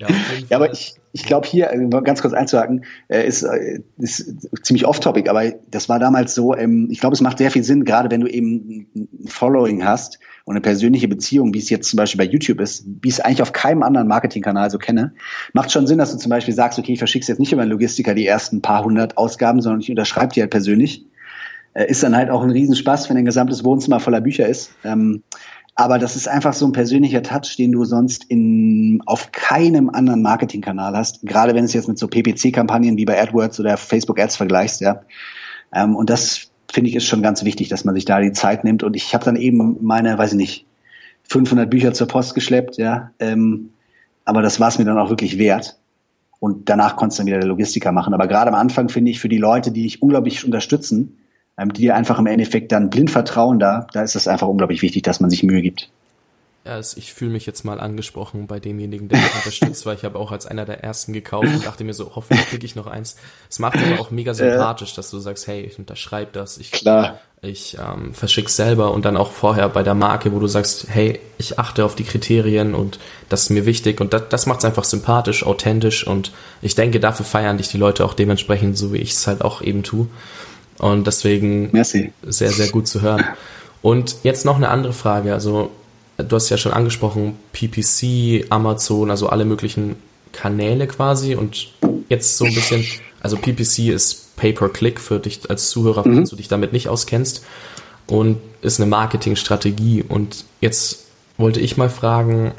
Ja, ja aber ich, ich glaube hier, äh, ganz kurz einzuhaken, äh, ist, äh, ist ziemlich off-topic, aber das war damals so, ähm, ich glaube, es macht sehr viel Sinn, gerade wenn du eben ein Following hast und eine persönliche Beziehung, wie es jetzt zum Beispiel bei YouTube ist, wie ich es eigentlich auf keinem anderen Marketingkanal so kenne, macht schon Sinn, dass du zum Beispiel sagst, okay, ich verschick's jetzt nicht über einen Logistiker die ersten paar hundert Ausgaben, sondern ich unterschreibe die halt persönlich. Ist dann halt auch ein Riesenspaß, wenn dein gesamtes Wohnzimmer voller Bücher ist. Aber das ist einfach so ein persönlicher Touch, den du sonst in, auf keinem anderen Marketingkanal hast. Gerade wenn es jetzt mit so PPC-Kampagnen wie bei AdWords oder Facebook Ads vergleichst, ja. Ähm, und das finde ich ist schon ganz wichtig, dass man sich da die Zeit nimmt. Und ich habe dann eben meine, weiß ich nicht, 500 Bücher zur Post geschleppt, ja. Ähm, aber das war es mir dann auch wirklich wert. Und danach konntest du dann wieder der Logistiker machen. Aber gerade am Anfang finde ich für die Leute, die dich unglaublich unterstützen, ähm, die dir einfach im Endeffekt dann blind vertrauen da, da ist es einfach unglaublich wichtig, dass man sich Mühe gibt. Ja, also ich fühle mich jetzt mal angesprochen bei demjenigen, der mich unterstützt, weil ich habe auch als einer der ersten gekauft und dachte mir so, hoffentlich kriege ich noch eins. Es macht aber auch mega sympathisch, dass du sagst, hey, ich unterschreibe das, ich, Klar. ich ähm, verschick's selber und dann auch vorher bei der Marke, wo du sagst, hey, ich achte auf die Kriterien und das ist mir wichtig und das, das macht es einfach sympathisch, authentisch und ich denke, dafür feiern dich die Leute auch dementsprechend, so wie ich es halt auch eben tue. Und deswegen Merci. sehr, sehr gut zu hören. Und jetzt noch eine andere Frage. Also, du hast ja schon angesprochen, PPC, Amazon, also alle möglichen Kanäle quasi. Und jetzt so ein bisschen, also PPC ist Pay-per-Click für dich als Zuhörer, mhm. falls du dich damit nicht auskennst. Und ist eine Marketingstrategie. Und jetzt wollte ich mal fragen,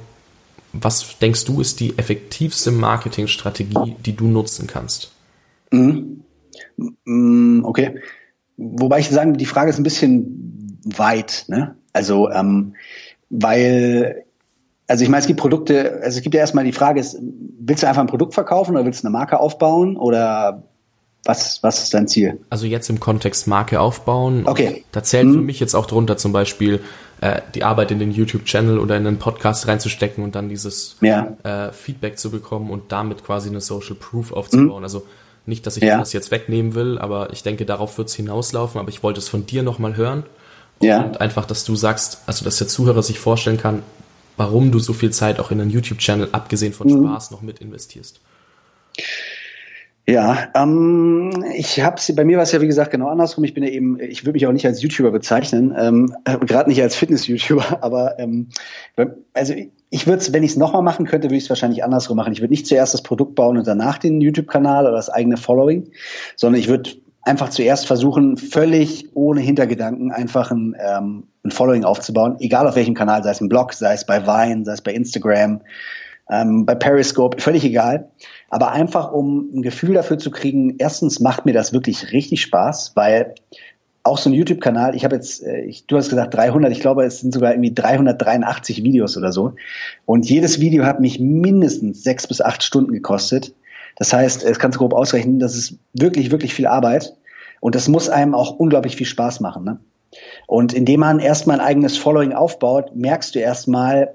was denkst du ist die effektivste Marketingstrategie, die du nutzen kannst? Mhm. Mm, okay. Wobei ich sagen, die Frage ist ein bisschen weit. Ne? Also, ähm, weil, also ich meine, es gibt Produkte, also es gibt ja erstmal die Frage, ist, willst du einfach ein Produkt verkaufen oder willst du eine Marke aufbauen oder was, was ist dein Ziel? Also jetzt im Kontext Marke aufbauen. Okay. Da zählt hm. für mich jetzt auch drunter zum Beispiel äh, die Arbeit in den YouTube-Channel oder in einen Podcast reinzustecken und dann dieses ja. äh, Feedback zu bekommen und damit quasi eine Social Proof aufzubauen. Hm. Also nicht, dass ich ja. das jetzt wegnehmen will, aber ich denke, darauf wird es hinauslaufen. Aber ich wollte es von dir nochmal hören. Ja. Und einfach, dass du sagst, also dass der Zuhörer sich vorstellen kann, warum du so viel Zeit auch in einen YouTube-Channel, abgesehen von mhm. Spaß, noch mit investierst. Ja, ähm, ich habe bei mir war es ja wie gesagt genau andersrum. Ich bin ja eben, ich würde mich auch nicht als YouTuber bezeichnen, ähm, gerade nicht als Fitness-YouTuber, aber ähm, also ich würde es, wenn ich es nochmal machen könnte, würde ich es wahrscheinlich andersrum machen. Ich würde nicht zuerst das Produkt bauen und danach den YouTube-Kanal oder das eigene Following, sondern ich würde einfach zuerst versuchen, völlig ohne Hintergedanken einfach ein, ähm, ein Following aufzubauen, egal auf welchem Kanal, sei es im Blog, sei es bei Vine, sei es bei Instagram, ähm, bei Periscope, völlig egal. Aber einfach, um ein Gefühl dafür zu kriegen, erstens macht mir das wirklich richtig Spaß, weil auch so ein YouTube-Kanal, ich habe jetzt, äh, ich, du hast gesagt 300, ich glaube, es sind sogar irgendwie 383 Videos oder so. Und jedes Video hat mich mindestens sechs bis acht Stunden gekostet. Das heißt, es kannst du grob ausrechnen, das ist wirklich, wirklich viel Arbeit. Und das muss einem auch unglaublich viel Spaß machen. Ne? Und indem man erstmal ein eigenes Following aufbaut, merkst du erstmal,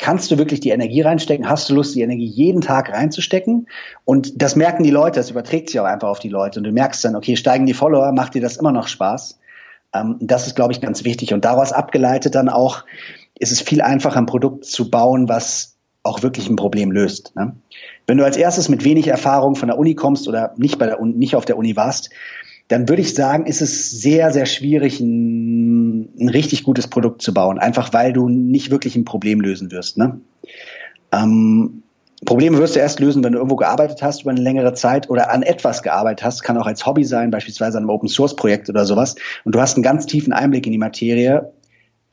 kannst du wirklich die Energie reinstecken? Hast du Lust, die Energie jeden Tag reinzustecken? Und das merken die Leute, das überträgt sich auch einfach auf die Leute. Und du merkst dann, okay, steigen die Follower, macht dir das immer noch Spaß? Ähm, das ist, glaube ich, ganz wichtig. Und daraus abgeleitet dann auch, ist es viel einfacher, ein Produkt zu bauen, was auch wirklich ein Problem löst. Ne? Wenn du als erstes mit wenig Erfahrung von der Uni kommst oder nicht bei der Uni, nicht auf der Uni warst, dann würde ich sagen, ist es sehr, sehr schwierig, ein, ein, richtig gutes Produkt zu bauen. Einfach weil du nicht wirklich ein Problem lösen wirst. Ne? Ähm, Probleme wirst du erst lösen, wenn du irgendwo gearbeitet hast über eine längere Zeit oder an etwas gearbeitet hast. Kann auch als Hobby sein, beispielsweise an einem Open Source Projekt oder sowas. Und du hast einen ganz tiefen Einblick in die Materie.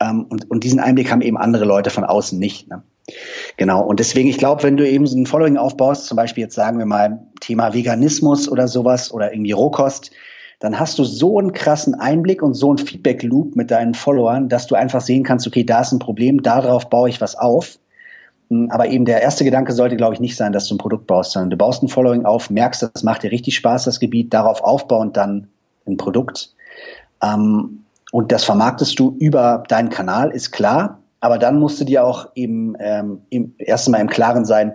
Ähm, und, und diesen Einblick haben eben andere Leute von außen nicht. Ne? Genau. Und deswegen, ich glaube, wenn du eben so ein Following aufbaust, zum Beispiel jetzt sagen wir mal Thema Veganismus oder sowas oder irgendwie Rohkost, dann hast du so einen krassen Einblick und so einen Feedback-Loop mit deinen Followern, dass du einfach sehen kannst, okay, da ist ein Problem, darauf baue ich was auf. Hm, aber eben der erste Gedanke sollte, glaube ich, nicht sein, dass du ein Produkt baust, sondern du baust ein Following auf, merkst, das macht dir richtig Spaß, das Gebiet, darauf aufbauend dann ein Produkt. Ähm, und das vermarktest du über deinen Kanal, ist klar. Aber dann musst du dir auch eben ähm, im, erst einmal im Klaren sein,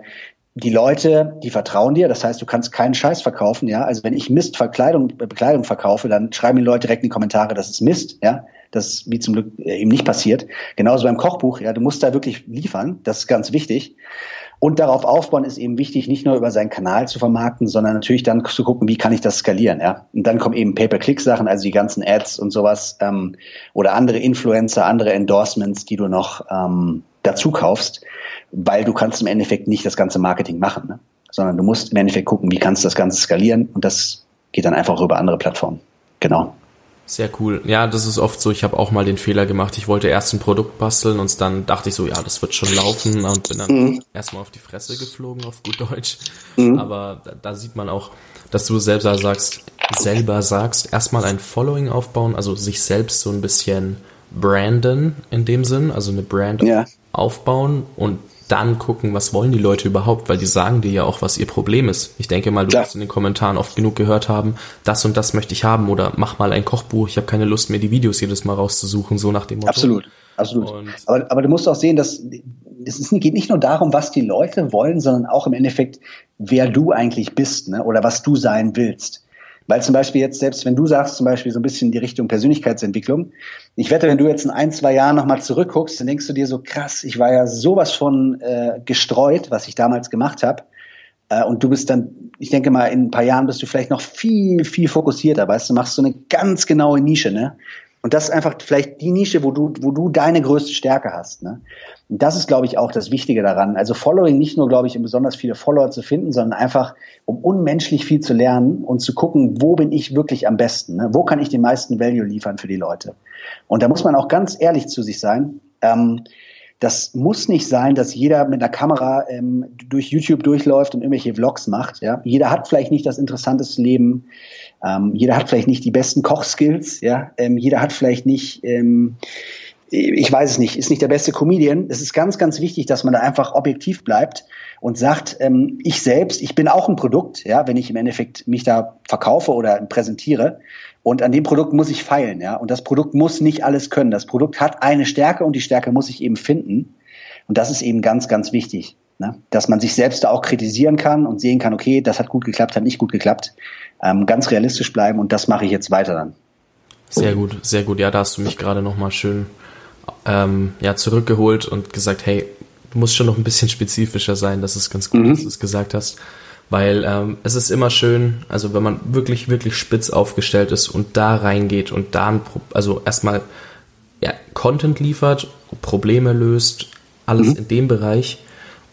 die Leute, die vertrauen dir. Das heißt, du kannst keinen Scheiß verkaufen, ja. Also wenn ich Mistverkleidung, Bekleidung verkaufe, dann schreiben die Leute direkt in die Kommentare, das ist Mist, ja. Das ist wie zum Glück äh, eben nicht passiert. Genauso beim Kochbuch, ja. Du musst da wirklich liefern. Das ist ganz wichtig. Und darauf aufbauen ist eben wichtig, nicht nur über seinen Kanal zu vermarkten, sondern natürlich dann zu gucken, wie kann ich das skalieren, ja. Und dann kommen eben Pay-per-Click-Sachen, also die ganzen Ads und sowas, ähm, oder andere Influencer, andere Endorsements, die du noch ähm, dazu kaufst, weil du kannst im Endeffekt nicht das ganze Marketing machen, ne? sondern du musst im Endeffekt gucken, wie kannst du das Ganze skalieren und das geht dann einfach über andere Plattformen. Genau. Sehr cool. Ja, das ist oft so. Ich habe auch mal den Fehler gemacht. Ich wollte erst ein Produkt basteln und dann dachte ich so, ja, das wird schon laufen und bin dann mhm. erstmal auf die Fresse geflogen, auf gut Deutsch. Mhm. Aber da, da, sieht man auch, dass du selber sagst, selber sagst, erstmal ein Following aufbauen, also sich selbst so ein bisschen branden in dem Sinn, also eine Brand ja. aufbauen und dann gucken, was wollen die Leute überhaupt, weil die sagen dir ja auch, was ihr Problem ist. Ich denke mal, du wirst in den Kommentaren oft genug gehört haben, das und das möchte ich haben oder mach mal ein Kochbuch, ich habe keine Lust mehr, die Videos jedes Mal rauszusuchen, so nach dem Motto. Absolut, absolut. Aber, aber, du musst auch sehen, dass es ist, geht nicht nur darum, was die Leute wollen, sondern auch im Endeffekt, wer du eigentlich bist ne? oder was du sein willst. Weil zum Beispiel jetzt, selbst wenn du sagst, zum Beispiel so ein bisschen die Richtung Persönlichkeitsentwicklung, ich wette, wenn du jetzt in ein, zwei Jahren nochmal zurückguckst, dann denkst du dir so, krass, ich war ja sowas von äh, gestreut, was ich damals gemacht habe. Äh, und du bist dann, ich denke mal, in ein paar Jahren bist du vielleicht noch viel, viel fokussierter, weißt du, machst so eine ganz genaue Nische, ne? Und das ist einfach vielleicht die Nische, wo du, wo du deine größte Stärke hast. Ne? Das ist, glaube ich, auch das Wichtige daran. Also Following nicht nur, glaube ich, um besonders viele Follower zu finden, sondern einfach, um unmenschlich viel zu lernen und zu gucken, wo bin ich wirklich am besten? Ne? Wo kann ich den meisten Value liefern für die Leute? Und da muss man auch ganz ehrlich zu sich sein. Ähm, das muss nicht sein, dass jeder mit einer Kamera ähm, durch YouTube durchläuft und irgendwelche Vlogs macht. Ja? Jeder hat vielleicht nicht das interessanteste Leben. Ähm, jeder hat vielleicht nicht die besten Kochskills. Ja? Ähm, jeder hat vielleicht nicht, ähm, ich weiß es nicht, ist nicht der beste Comedian. Es ist ganz, ganz wichtig, dass man da einfach objektiv bleibt und sagt, ähm, ich selbst, ich bin auch ein Produkt, ja, wenn ich im Endeffekt mich da verkaufe oder präsentiere. Und an dem Produkt muss ich feilen, ja. Und das Produkt muss nicht alles können. Das Produkt hat eine Stärke und die Stärke muss ich eben finden. Und das ist eben ganz, ganz wichtig. Ne? Dass man sich selbst da auch kritisieren kann und sehen kann, okay, das hat gut geklappt, hat nicht gut geklappt. Ähm, ganz realistisch bleiben und das mache ich jetzt weiter dann. Sehr gut, sehr gut. Ja, da hast du mich gerade nochmal schön ähm, ja, zurückgeholt und gesagt, hey, du musst schon noch ein bisschen spezifischer sein. Das ist ganz gut, mhm. dass du es gesagt hast. Weil ähm, es ist immer schön, also wenn man wirklich, wirklich spitz aufgestellt ist und da reingeht und da, ein Pro also erstmal ja, Content liefert, Probleme löst, alles mhm. in dem Bereich.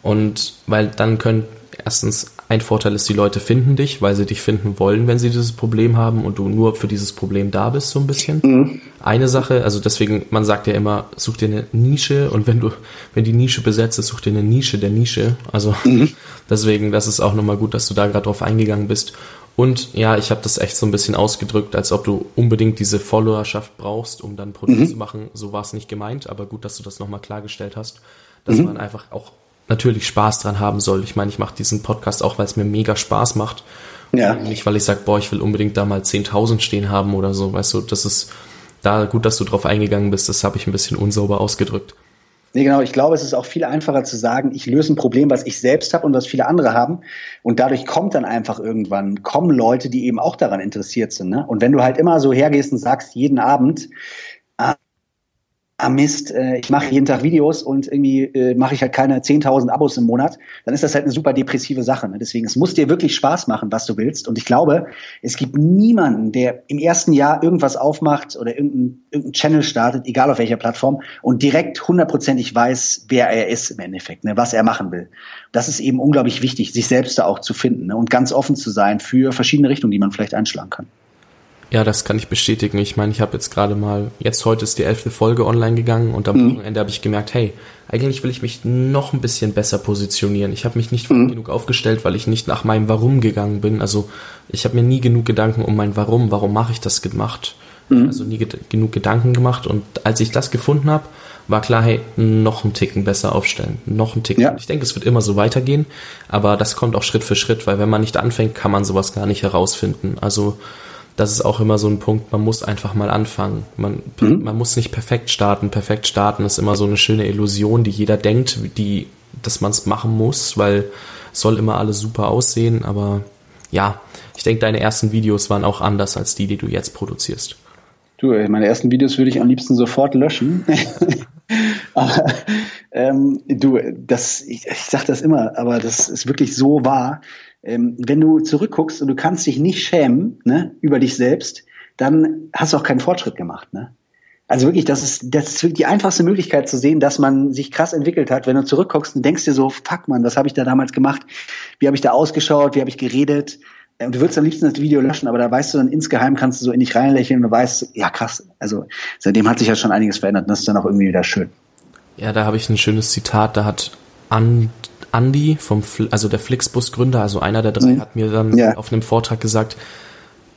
Und weil dann können erstens ein Vorteil ist, die Leute finden dich, weil sie dich finden wollen, wenn sie dieses Problem haben und du nur für dieses Problem da bist, so ein bisschen. Mhm. Eine Sache, also deswegen, man sagt ja immer, such dir eine Nische und wenn du, wenn die Nische besetzt ist, such dir eine Nische der Nische. Also mhm. deswegen, das ist auch nochmal gut, dass du da gerade drauf eingegangen bist. Und ja, ich habe das echt so ein bisschen ausgedrückt, als ob du unbedingt diese Followerschaft brauchst, um dann ein Produkt mhm. zu machen. So war es nicht gemeint, aber gut, dass du das nochmal klargestellt hast, dass mhm. man einfach auch natürlich Spaß dran haben soll. Ich meine, ich mache diesen Podcast auch, weil es mir mega Spaß macht. Ja. Und nicht, weil ich sage, boah, ich will unbedingt da mal 10.000 stehen haben oder so. Weißt du, das ist da gut, dass du drauf eingegangen bist. Das habe ich ein bisschen unsauber ausgedrückt. Nee, genau. Ich glaube, es ist auch viel einfacher zu sagen, ich löse ein Problem, was ich selbst habe und was viele andere haben. Und dadurch kommt dann einfach irgendwann, kommen Leute, die eben auch daran interessiert sind. Ne? Und wenn du halt immer so hergehst und sagst, jeden Abend, ah Mist, äh, ich mache jeden Tag Videos und irgendwie äh, mache ich halt keine 10.000 Abos im Monat, dann ist das halt eine super depressive Sache. Ne? Deswegen, es muss dir wirklich Spaß machen, was du willst. Und ich glaube, es gibt niemanden, der im ersten Jahr irgendwas aufmacht oder irgendeinen irgendein Channel startet, egal auf welcher Plattform, und direkt hundertprozentig weiß, wer er ist im Endeffekt, ne? was er machen will. Das ist eben unglaublich wichtig, sich selbst da auch zu finden ne? und ganz offen zu sein für verschiedene Richtungen, die man vielleicht einschlagen kann. Ja, das kann ich bestätigen. Ich meine, ich habe jetzt gerade mal, jetzt heute ist die elfte Folge online gegangen und am mhm. Wochenende habe ich gemerkt, hey, eigentlich will ich mich noch ein bisschen besser positionieren. Ich habe mich nicht mhm. genug aufgestellt, weil ich nicht nach meinem Warum gegangen bin. Also ich habe mir nie genug Gedanken um mein Warum, warum mache ich das gemacht. Mhm. Also nie ged genug Gedanken gemacht. Und als ich das gefunden habe, war klar, hey, noch einen Ticken besser aufstellen, noch einen Ticken. Ja. Ich denke, es wird immer so weitergehen, aber das kommt auch Schritt für Schritt, weil wenn man nicht anfängt, kann man sowas gar nicht herausfinden. Also das ist auch immer so ein Punkt, man muss einfach mal anfangen. Man, mhm. man muss nicht perfekt starten. Perfekt starten ist immer so eine schöne Illusion, die jeder denkt, die, dass man es machen muss, weil es soll immer alles super aussehen, aber ja, ich denke, deine ersten Videos waren auch anders als die, die du jetzt produzierst. Du, meine ersten Videos würde ich am liebsten sofort löschen. Aber ähm, du, das, ich, ich sage das immer, aber das ist wirklich so wahr. Ähm, wenn du zurückguckst und du kannst dich nicht schämen ne, über dich selbst, dann hast du auch keinen Fortschritt gemacht. Ne? Also wirklich, das ist, das ist die einfachste Möglichkeit zu sehen, dass man sich krass entwickelt hat. Wenn du zurückguckst und denkst dir so, fuck man, was habe ich da damals gemacht? Wie habe ich da ausgeschaut? Wie habe ich geredet? Und äh, du würdest am liebsten das Video löschen, aber da weißt du dann insgeheim, kannst du so in dich reinlächeln und weißt, ja krass, also seitdem hat sich ja schon einiges verändert und das ist dann auch irgendwie wieder schön. Ja, da habe ich ein schönes Zitat, da hat And, Andy vom, also der Flixbus-Gründer, also einer der drei, mhm. hat mir dann ja. auf einem Vortrag gesagt,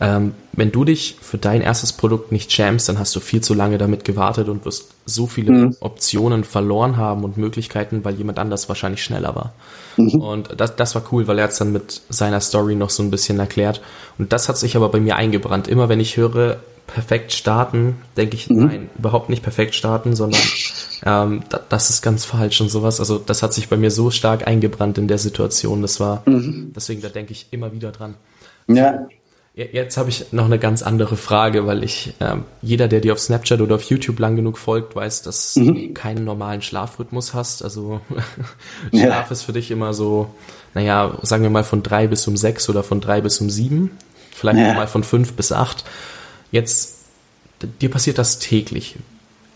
ähm, wenn du dich für dein erstes Produkt nicht schämst, dann hast du viel zu lange damit gewartet und wirst so viele mhm. Optionen verloren haben und Möglichkeiten, weil jemand anders wahrscheinlich schneller war. Mhm. Und das, das war cool, weil er es dann mit seiner Story noch so ein bisschen erklärt. Und das hat sich aber bei mir eingebrannt. Immer wenn ich höre, perfekt starten, denke ich, mhm. nein, überhaupt nicht perfekt starten, sondern ähm, da, das ist ganz falsch und sowas. Also das hat sich bei mir so stark eingebrannt in der Situation. Das war, mhm. deswegen, da denke ich immer wieder dran. Ja. Jetzt habe ich noch eine ganz andere Frage, weil ich, äh, jeder, der dir auf Snapchat oder auf YouTube lang genug folgt, weiß, dass mhm. du keinen normalen Schlafrhythmus hast. Also Schlaf ja. ist für dich immer so, naja, sagen wir mal von drei bis um sechs oder von drei bis um sieben, vielleicht ja. mal von fünf bis acht. Jetzt, dir passiert das täglich.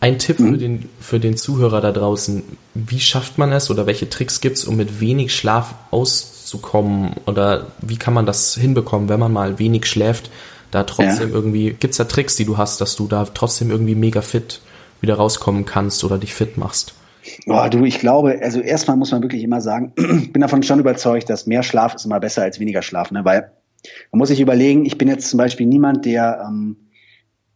Ein Tipp mhm. für, den, für den Zuhörer da draußen, wie schafft man es oder welche Tricks gibt's, um mit wenig Schlaf rauszukommen? Oder wie kann man das hinbekommen, wenn man mal wenig schläft, da trotzdem ja. irgendwie, gibt's da Tricks, die du hast, dass du da trotzdem irgendwie mega fit wieder rauskommen kannst oder dich fit machst? Boah, du, ich glaube, also erstmal muss man wirklich immer sagen, ich bin davon schon überzeugt, dass mehr Schlaf ist immer besser als weniger Schlaf, ne? weil man muss sich überlegen, ich bin jetzt zum Beispiel niemand, der ähm,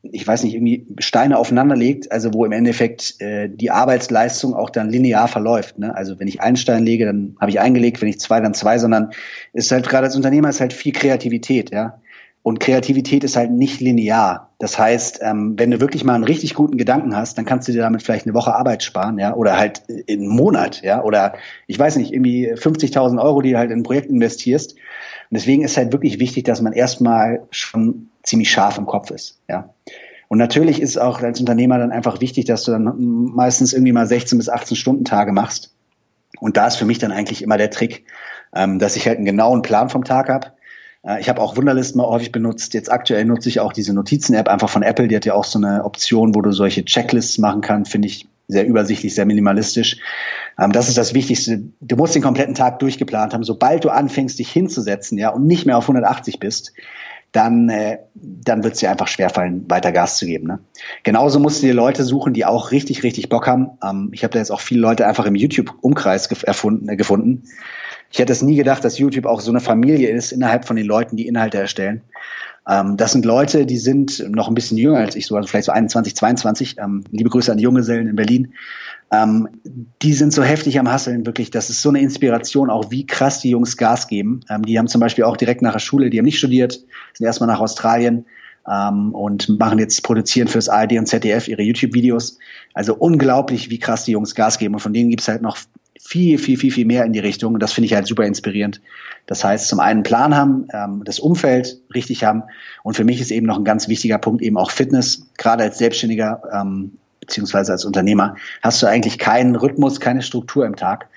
ich weiß nicht, irgendwie Steine aufeinander legt, also wo im Endeffekt äh, die Arbeitsleistung auch dann linear verläuft. Ne? Also wenn ich einen Stein lege, dann habe ich eingelegt, wenn ich zwei, dann zwei, sondern ist halt gerade als Unternehmer ist halt viel Kreativität, ja. Und Kreativität ist halt nicht linear. Das heißt, ähm, wenn du wirklich mal einen richtig guten Gedanken hast, dann kannst du dir damit vielleicht eine Woche Arbeit sparen, ja, oder halt in einen Monat, ja, oder ich weiß nicht, irgendwie 50.000 Euro, die du halt in ein Projekt investierst. Und deswegen ist halt wirklich wichtig, dass man erstmal schon ziemlich scharf im Kopf ist. Ja. Und natürlich ist auch als Unternehmer dann einfach wichtig, dass du dann meistens irgendwie mal 16 bis 18 Stunden Tage machst. Und da ist für mich dann eigentlich immer der Trick, ähm, dass ich halt einen genauen Plan vom Tag habe. Äh, ich habe auch Wunderlisten mal häufig benutzt. Jetzt aktuell nutze ich auch diese Notizen-App einfach von Apple. Die hat ja auch so eine Option, wo du solche Checklists machen kannst. Finde ich sehr übersichtlich, sehr minimalistisch. Ähm, das ist das Wichtigste. Du musst den kompletten Tag durchgeplant haben. Sobald du anfängst, dich hinzusetzen, ja, und nicht mehr auf 180 bist, dann, äh, dann wird es dir einfach schwerfallen, weiter Gas zu geben. Ne? Genauso musst du dir Leute suchen, die auch richtig, richtig Bock haben. Ähm, ich habe da jetzt auch viele Leute einfach im YouTube-Umkreis gef äh, gefunden. Ich hätte es nie gedacht, dass YouTube auch so eine Familie ist innerhalb von den Leuten, die Inhalte erstellen. Ähm, das sind Leute, die sind noch ein bisschen jünger als ich, so also vielleicht so 21, 22. Ähm, liebe Grüße an die Junggesellen in Berlin. Ähm, die sind so heftig am Hasseln, wirklich. Das ist so eine Inspiration, auch wie krass die Jungs Gas geben. Ähm, die haben zum Beispiel auch direkt nach der Schule, die haben nicht studiert, sind erstmal nach Australien ähm, und machen jetzt, produzieren fürs ARD und ZDF ihre YouTube-Videos. Also unglaublich, wie krass die Jungs Gas geben. Und von denen gibt's halt noch viel, viel, viel, viel mehr in die Richtung. Und das finde ich halt super inspirierend. Das heißt, zum einen Plan haben, ähm, das Umfeld richtig haben. Und für mich ist eben noch ein ganz wichtiger Punkt eben auch Fitness. Gerade als Selbstständiger ähm, beziehungsweise als Unternehmer, hast du eigentlich keinen Rhythmus, keine Struktur im Tag.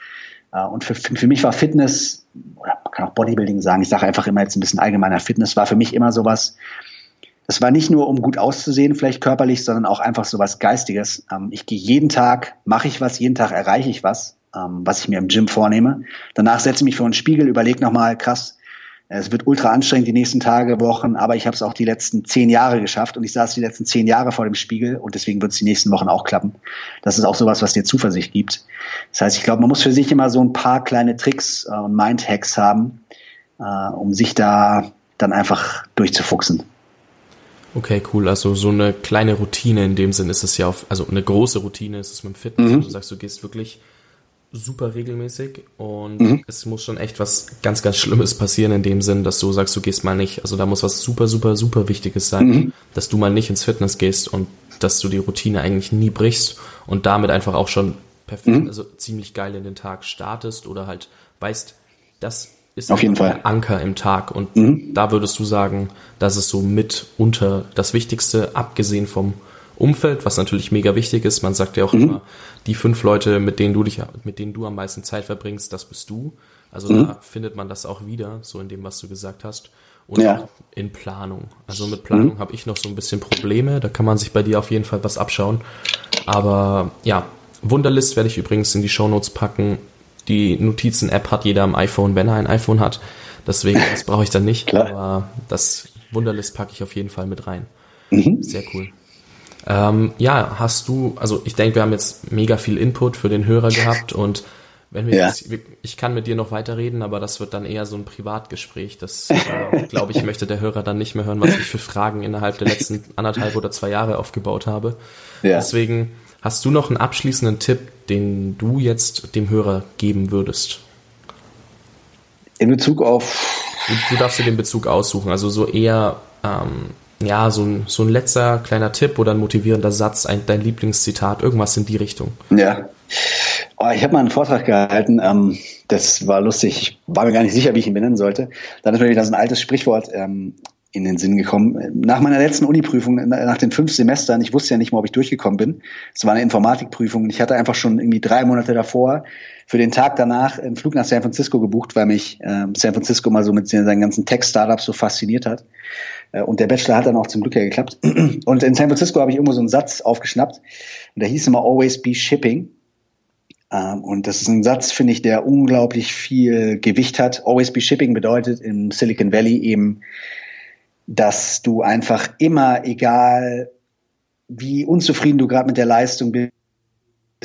Äh, und für, für mich war Fitness, oder man kann auch Bodybuilding sagen, ich sage einfach immer jetzt ein bisschen allgemeiner, Fitness war für mich immer sowas, das war nicht nur, um gut auszusehen, vielleicht körperlich, sondern auch einfach sowas Geistiges. Ähm, ich gehe jeden Tag, mache ich was, jeden Tag erreiche ich was, ähm, was ich mir im Gym vornehme. Danach setze ich mich vor einen Spiegel, überlege nochmal, krass, es wird ultra anstrengend die nächsten Tage, Wochen, aber ich habe es auch die letzten zehn Jahre geschafft und ich saß die letzten zehn Jahre vor dem Spiegel und deswegen wird es die nächsten Wochen auch klappen. Das ist auch sowas, was dir Zuversicht gibt. Das heißt, ich glaube, man muss für sich immer so ein paar kleine Tricks äh, und Mindhacks haben, äh, um sich da dann einfach durchzufuchsen. Okay, cool. Also so eine kleine Routine in dem Sinn ist es ja auf, also eine große Routine ist es mit dem Fitness. Mhm. Du sagst, du gehst wirklich super regelmäßig und mhm. es muss schon echt was ganz, ganz Schlimmes passieren in dem Sinn, dass du sagst, du gehst mal nicht. Also da muss was super, super, super Wichtiges sein, mhm. dass du mal nicht ins Fitness gehst und dass du die Routine eigentlich nie brichst und damit einfach auch schon perfekt, mhm. also ziemlich geil in den Tag startest oder halt weißt, das ist auf jeden Fall Anker im Tag und mhm. da würdest du sagen, das ist so mit unter das Wichtigste, abgesehen vom Umfeld, was natürlich mega wichtig ist. Man sagt ja auch mhm. immer, die fünf Leute, mit denen du dich, mit denen du am meisten Zeit verbringst, das bist du. Also mhm. da findet man das auch wieder, so in dem, was du gesagt hast. Und ja. auch in Planung. Also mit Planung mhm. habe ich noch so ein bisschen Probleme. Da kann man sich bei dir auf jeden Fall was abschauen. Aber ja, Wunderlist werde ich übrigens in die Show Notes packen. Die Notizen-App hat jeder am iPhone, wenn er ein iPhone hat. Deswegen, das brauche ich dann nicht. Klar. Aber das Wunderlist packe ich auf jeden Fall mit rein. Mhm. Sehr cool. Ähm, ja, hast du, also ich denke, wir haben jetzt mega viel Input für den Hörer gehabt und wenn wir ja. jetzt, ich kann mit dir noch weiterreden, aber das wird dann eher so ein Privatgespräch. Das, äh, glaube ich, möchte der Hörer dann nicht mehr hören, was ich für Fragen innerhalb der letzten anderthalb oder zwei Jahre aufgebaut habe. Ja. Deswegen hast du noch einen abschließenden Tipp, den du jetzt dem Hörer geben würdest? In Bezug auf. Du, du darfst dir den Bezug aussuchen, also so eher ähm, ja, so ein, so ein letzter kleiner Tipp oder ein motivierender Satz, ein, dein Lieblingszitat, irgendwas in die Richtung. Ja. Oh, ich habe mal einen Vortrag gehalten, ähm, das war lustig, ich war mir gar nicht sicher, wie ich ihn benennen sollte. Dann ist mir wieder so ein altes Sprichwort ähm, in den Sinn gekommen. Nach meiner letzten Uniprüfung, nach den fünf Semestern, ich wusste ja nicht mal, ob ich durchgekommen bin. Es war eine Informatikprüfung und ich hatte einfach schon irgendwie drei Monate davor für den Tag danach einen Flug nach San Francisco gebucht, weil mich äh, San Francisco mal so mit seinen ganzen Tech-Startups so fasziniert hat. Äh, und der Bachelor hat dann auch zum Glück ja geklappt. Und in San Francisco habe ich irgendwo so einen Satz aufgeschnappt. Und der hieß immer Always be shipping. Ähm, und das ist ein Satz, finde ich, der unglaublich viel Gewicht hat. Always be shipping bedeutet im Silicon Valley eben, dass du einfach immer, egal wie unzufrieden du gerade mit der Leistung bist,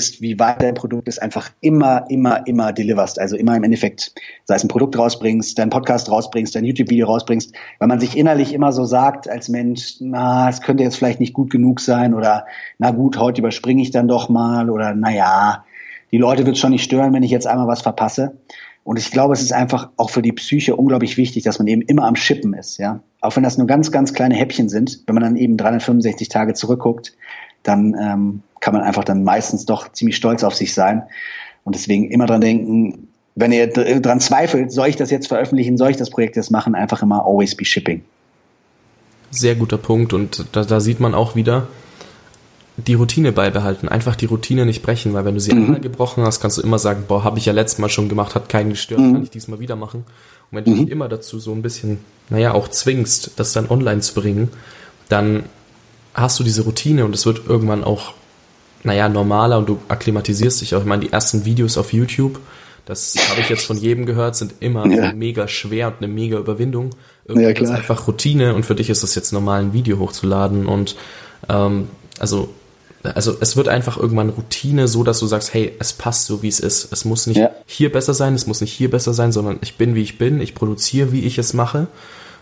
ist, wie weit dein Produkt ist, einfach immer, immer, immer deliverst. Also immer im Endeffekt, sei es ein Produkt rausbringst, dein Podcast rausbringst, dein YouTube-Video rausbringst, weil man sich innerlich immer so sagt als Mensch, na, es könnte jetzt vielleicht nicht gut genug sein oder na gut, heute überspringe ich dann doch mal oder na ja, die Leute wird schon nicht stören, wenn ich jetzt einmal was verpasse. Und ich glaube, es ist einfach auch für die Psyche unglaublich wichtig, dass man eben immer am Schippen ist, ja. Auch wenn das nur ganz, ganz kleine Häppchen sind, wenn man dann eben 365 Tage zurückguckt, dann ähm, kann man einfach dann meistens doch ziemlich stolz auf sich sein. Und deswegen immer dran denken, wenn ihr dran zweifelt, soll ich das jetzt veröffentlichen, soll ich das Projekt jetzt machen, einfach immer always be shipping. Sehr guter Punkt und da, da sieht man auch wieder, die Routine beibehalten, einfach die Routine nicht brechen, weil wenn du sie mhm. einmal gebrochen hast, kannst du immer sagen, boah, habe ich ja letztes Mal schon gemacht, hat keinen gestört, mhm. kann ich diesmal wieder machen. Und wenn du mhm. dich immer dazu so ein bisschen, naja, auch zwingst, das dann online zu bringen, dann hast du diese Routine und es wird irgendwann auch naja, normaler und du akklimatisierst dich auch. Ich meine, die ersten Videos auf YouTube, das habe ich jetzt von jedem gehört, sind immer ja. mega schwer und eine mega Überwindung. Irgendwann ja, ist einfach Routine und für dich ist es jetzt normal, ein Video hochzuladen und ähm, also also es wird einfach irgendwann Routine, so dass du sagst, hey, es passt so, wie es ist. Es muss nicht ja. hier besser sein, es muss nicht hier besser sein, sondern ich bin, wie ich bin, ich produziere, wie ich es mache.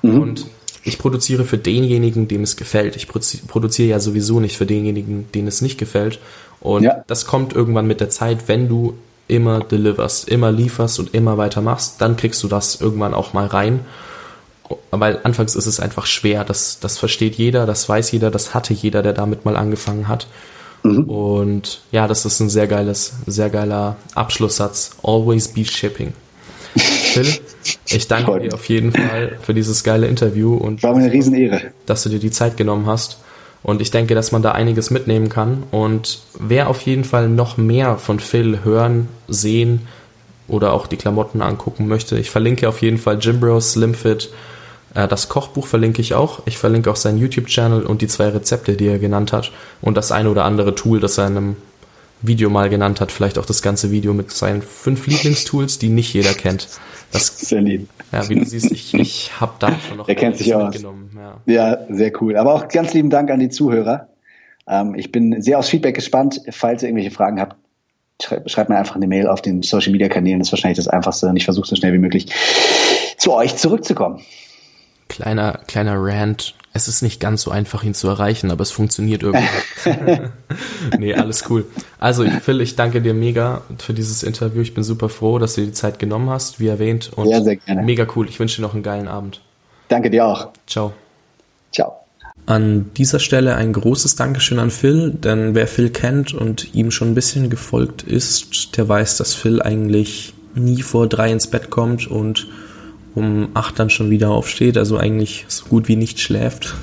Mhm. Und ich produziere für denjenigen, dem es gefällt. Ich produziere ja sowieso nicht für denjenigen, denen es nicht gefällt. Und ja. das kommt irgendwann mit der Zeit, wenn du immer deliverst, immer lieferst und immer weitermachst, dann kriegst du das irgendwann auch mal rein. Weil anfangs ist es einfach schwer, das, das versteht jeder, das weiß jeder, das hatte jeder, der damit mal angefangen hat. Mhm. Und ja, das ist ein sehr geiles, sehr geiler Abschlusssatz. Always be shipping. Phil, ich danke dir auf jeden Fall für dieses geile Interview und war mir eine Riesenehre, dass du dir die Zeit genommen hast. Und ich denke, dass man da einiges mitnehmen kann. Und wer auf jeden Fall noch mehr von Phil hören, sehen oder auch die Klamotten angucken möchte, ich verlinke auf jeden Fall Jimbro, Slimfit. Äh, das Kochbuch verlinke ich auch. Ich verlinke auch seinen YouTube-Channel und die zwei Rezepte, die er genannt hat. Und das eine oder andere Tool, das er in einem Video mal genannt hat. Vielleicht auch das ganze Video mit seinen fünf Lieblingstools, die nicht jeder kennt. Das, sehr lieb. Ja, wie du siehst, ich, ich habe da schon noch er kennt sich aus. mitgenommen. Ja. ja, sehr cool. Aber auch ganz lieben Dank an die Zuhörer. Ähm, ich bin sehr aufs Feedback gespannt. Falls ihr irgendwelche Fragen habt, schreibt, schreibt mir einfach eine Mail auf den Social Media Kanälen. Das ist wahrscheinlich das Einfachste. Und ich versuche so schnell wie möglich zu euch zurückzukommen. Kleiner, kleiner Rant es ist nicht ganz so einfach, ihn zu erreichen, aber es funktioniert irgendwie. nee, alles cool. Also, Phil, ich danke dir mega für dieses Interview. Ich bin super froh, dass du dir die Zeit genommen hast, wie erwähnt. Und ja, sehr gerne. Mega cool. Ich wünsche dir noch einen geilen Abend. Danke dir auch. Ciao. Ciao. An dieser Stelle ein großes Dankeschön an Phil, denn wer Phil kennt und ihm schon ein bisschen gefolgt ist, der weiß, dass Phil eigentlich nie vor drei ins Bett kommt und um acht dann schon wieder aufsteht, also eigentlich so gut wie nicht schläft.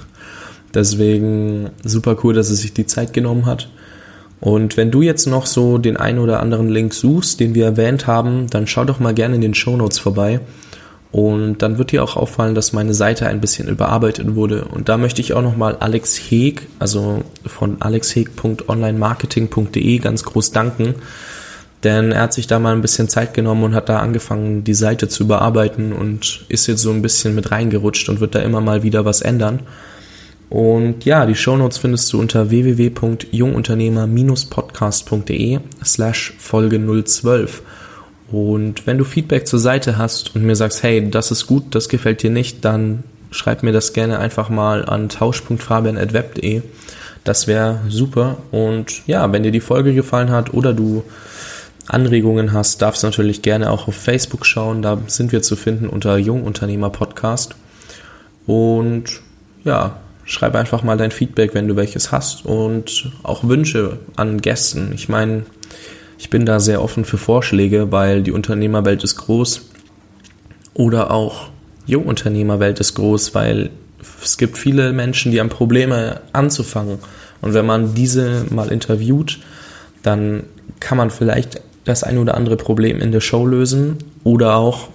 Deswegen super cool, dass er sich die Zeit genommen hat. Und wenn du jetzt noch so den einen oder anderen Link suchst, den wir erwähnt haben, dann schau doch mal gerne in den Show Notes vorbei. Und dann wird dir auch auffallen, dass meine Seite ein bisschen überarbeitet wurde. Und da möchte ich auch nochmal Alex Heg, also von alexheg.onlinemarketing.de ganz groß danken. Denn er hat sich da mal ein bisschen Zeit genommen und hat da angefangen, die Seite zu überarbeiten und ist jetzt so ein bisschen mit reingerutscht und wird da immer mal wieder was ändern. Und ja, die Shownotes findest du unter www.jungunternehmer-podcast.de slash Folge 012. Und wenn du Feedback zur Seite hast und mir sagst, hey, das ist gut, das gefällt dir nicht, dann schreib mir das gerne einfach mal an tausch.fabian.web.de. Das wäre super. Und ja, wenn dir die Folge gefallen hat oder du Anregungen hast, darfst du natürlich gerne auch auf Facebook schauen. Da sind wir zu finden unter Jungunternehmer Podcast. Und ja, schreib einfach mal dein Feedback, wenn du welches hast und auch Wünsche an Gästen. Ich meine, ich bin da sehr offen für Vorschläge, weil die Unternehmerwelt ist groß oder auch Jungunternehmerwelt ist groß, weil es gibt viele Menschen, die haben Probleme anzufangen. Und wenn man diese mal interviewt, dann kann man vielleicht das ein oder andere Problem in der Show lösen oder auch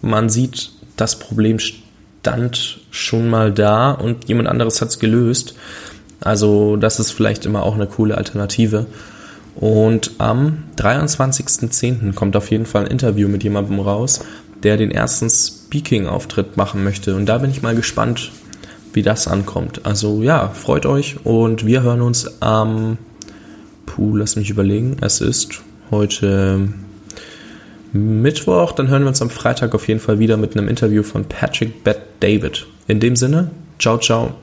man sieht, das Problem stand schon mal da und jemand anderes hat es gelöst. Also das ist vielleicht immer auch eine coole Alternative. Und am 23.10. kommt auf jeden Fall ein Interview mit jemandem raus, der den ersten Speaking-Auftritt machen möchte. Und da bin ich mal gespannt, wie das ankommt. Also ja, freut euch und wir hören uns am, puh, lass mich überlegen, es ist heute Mittwoch, dann hören wir uns am Freitag auf jeden Fall wieder mit einem Interview von Patrick Bett David. In dem Sinne, ciao, ciao.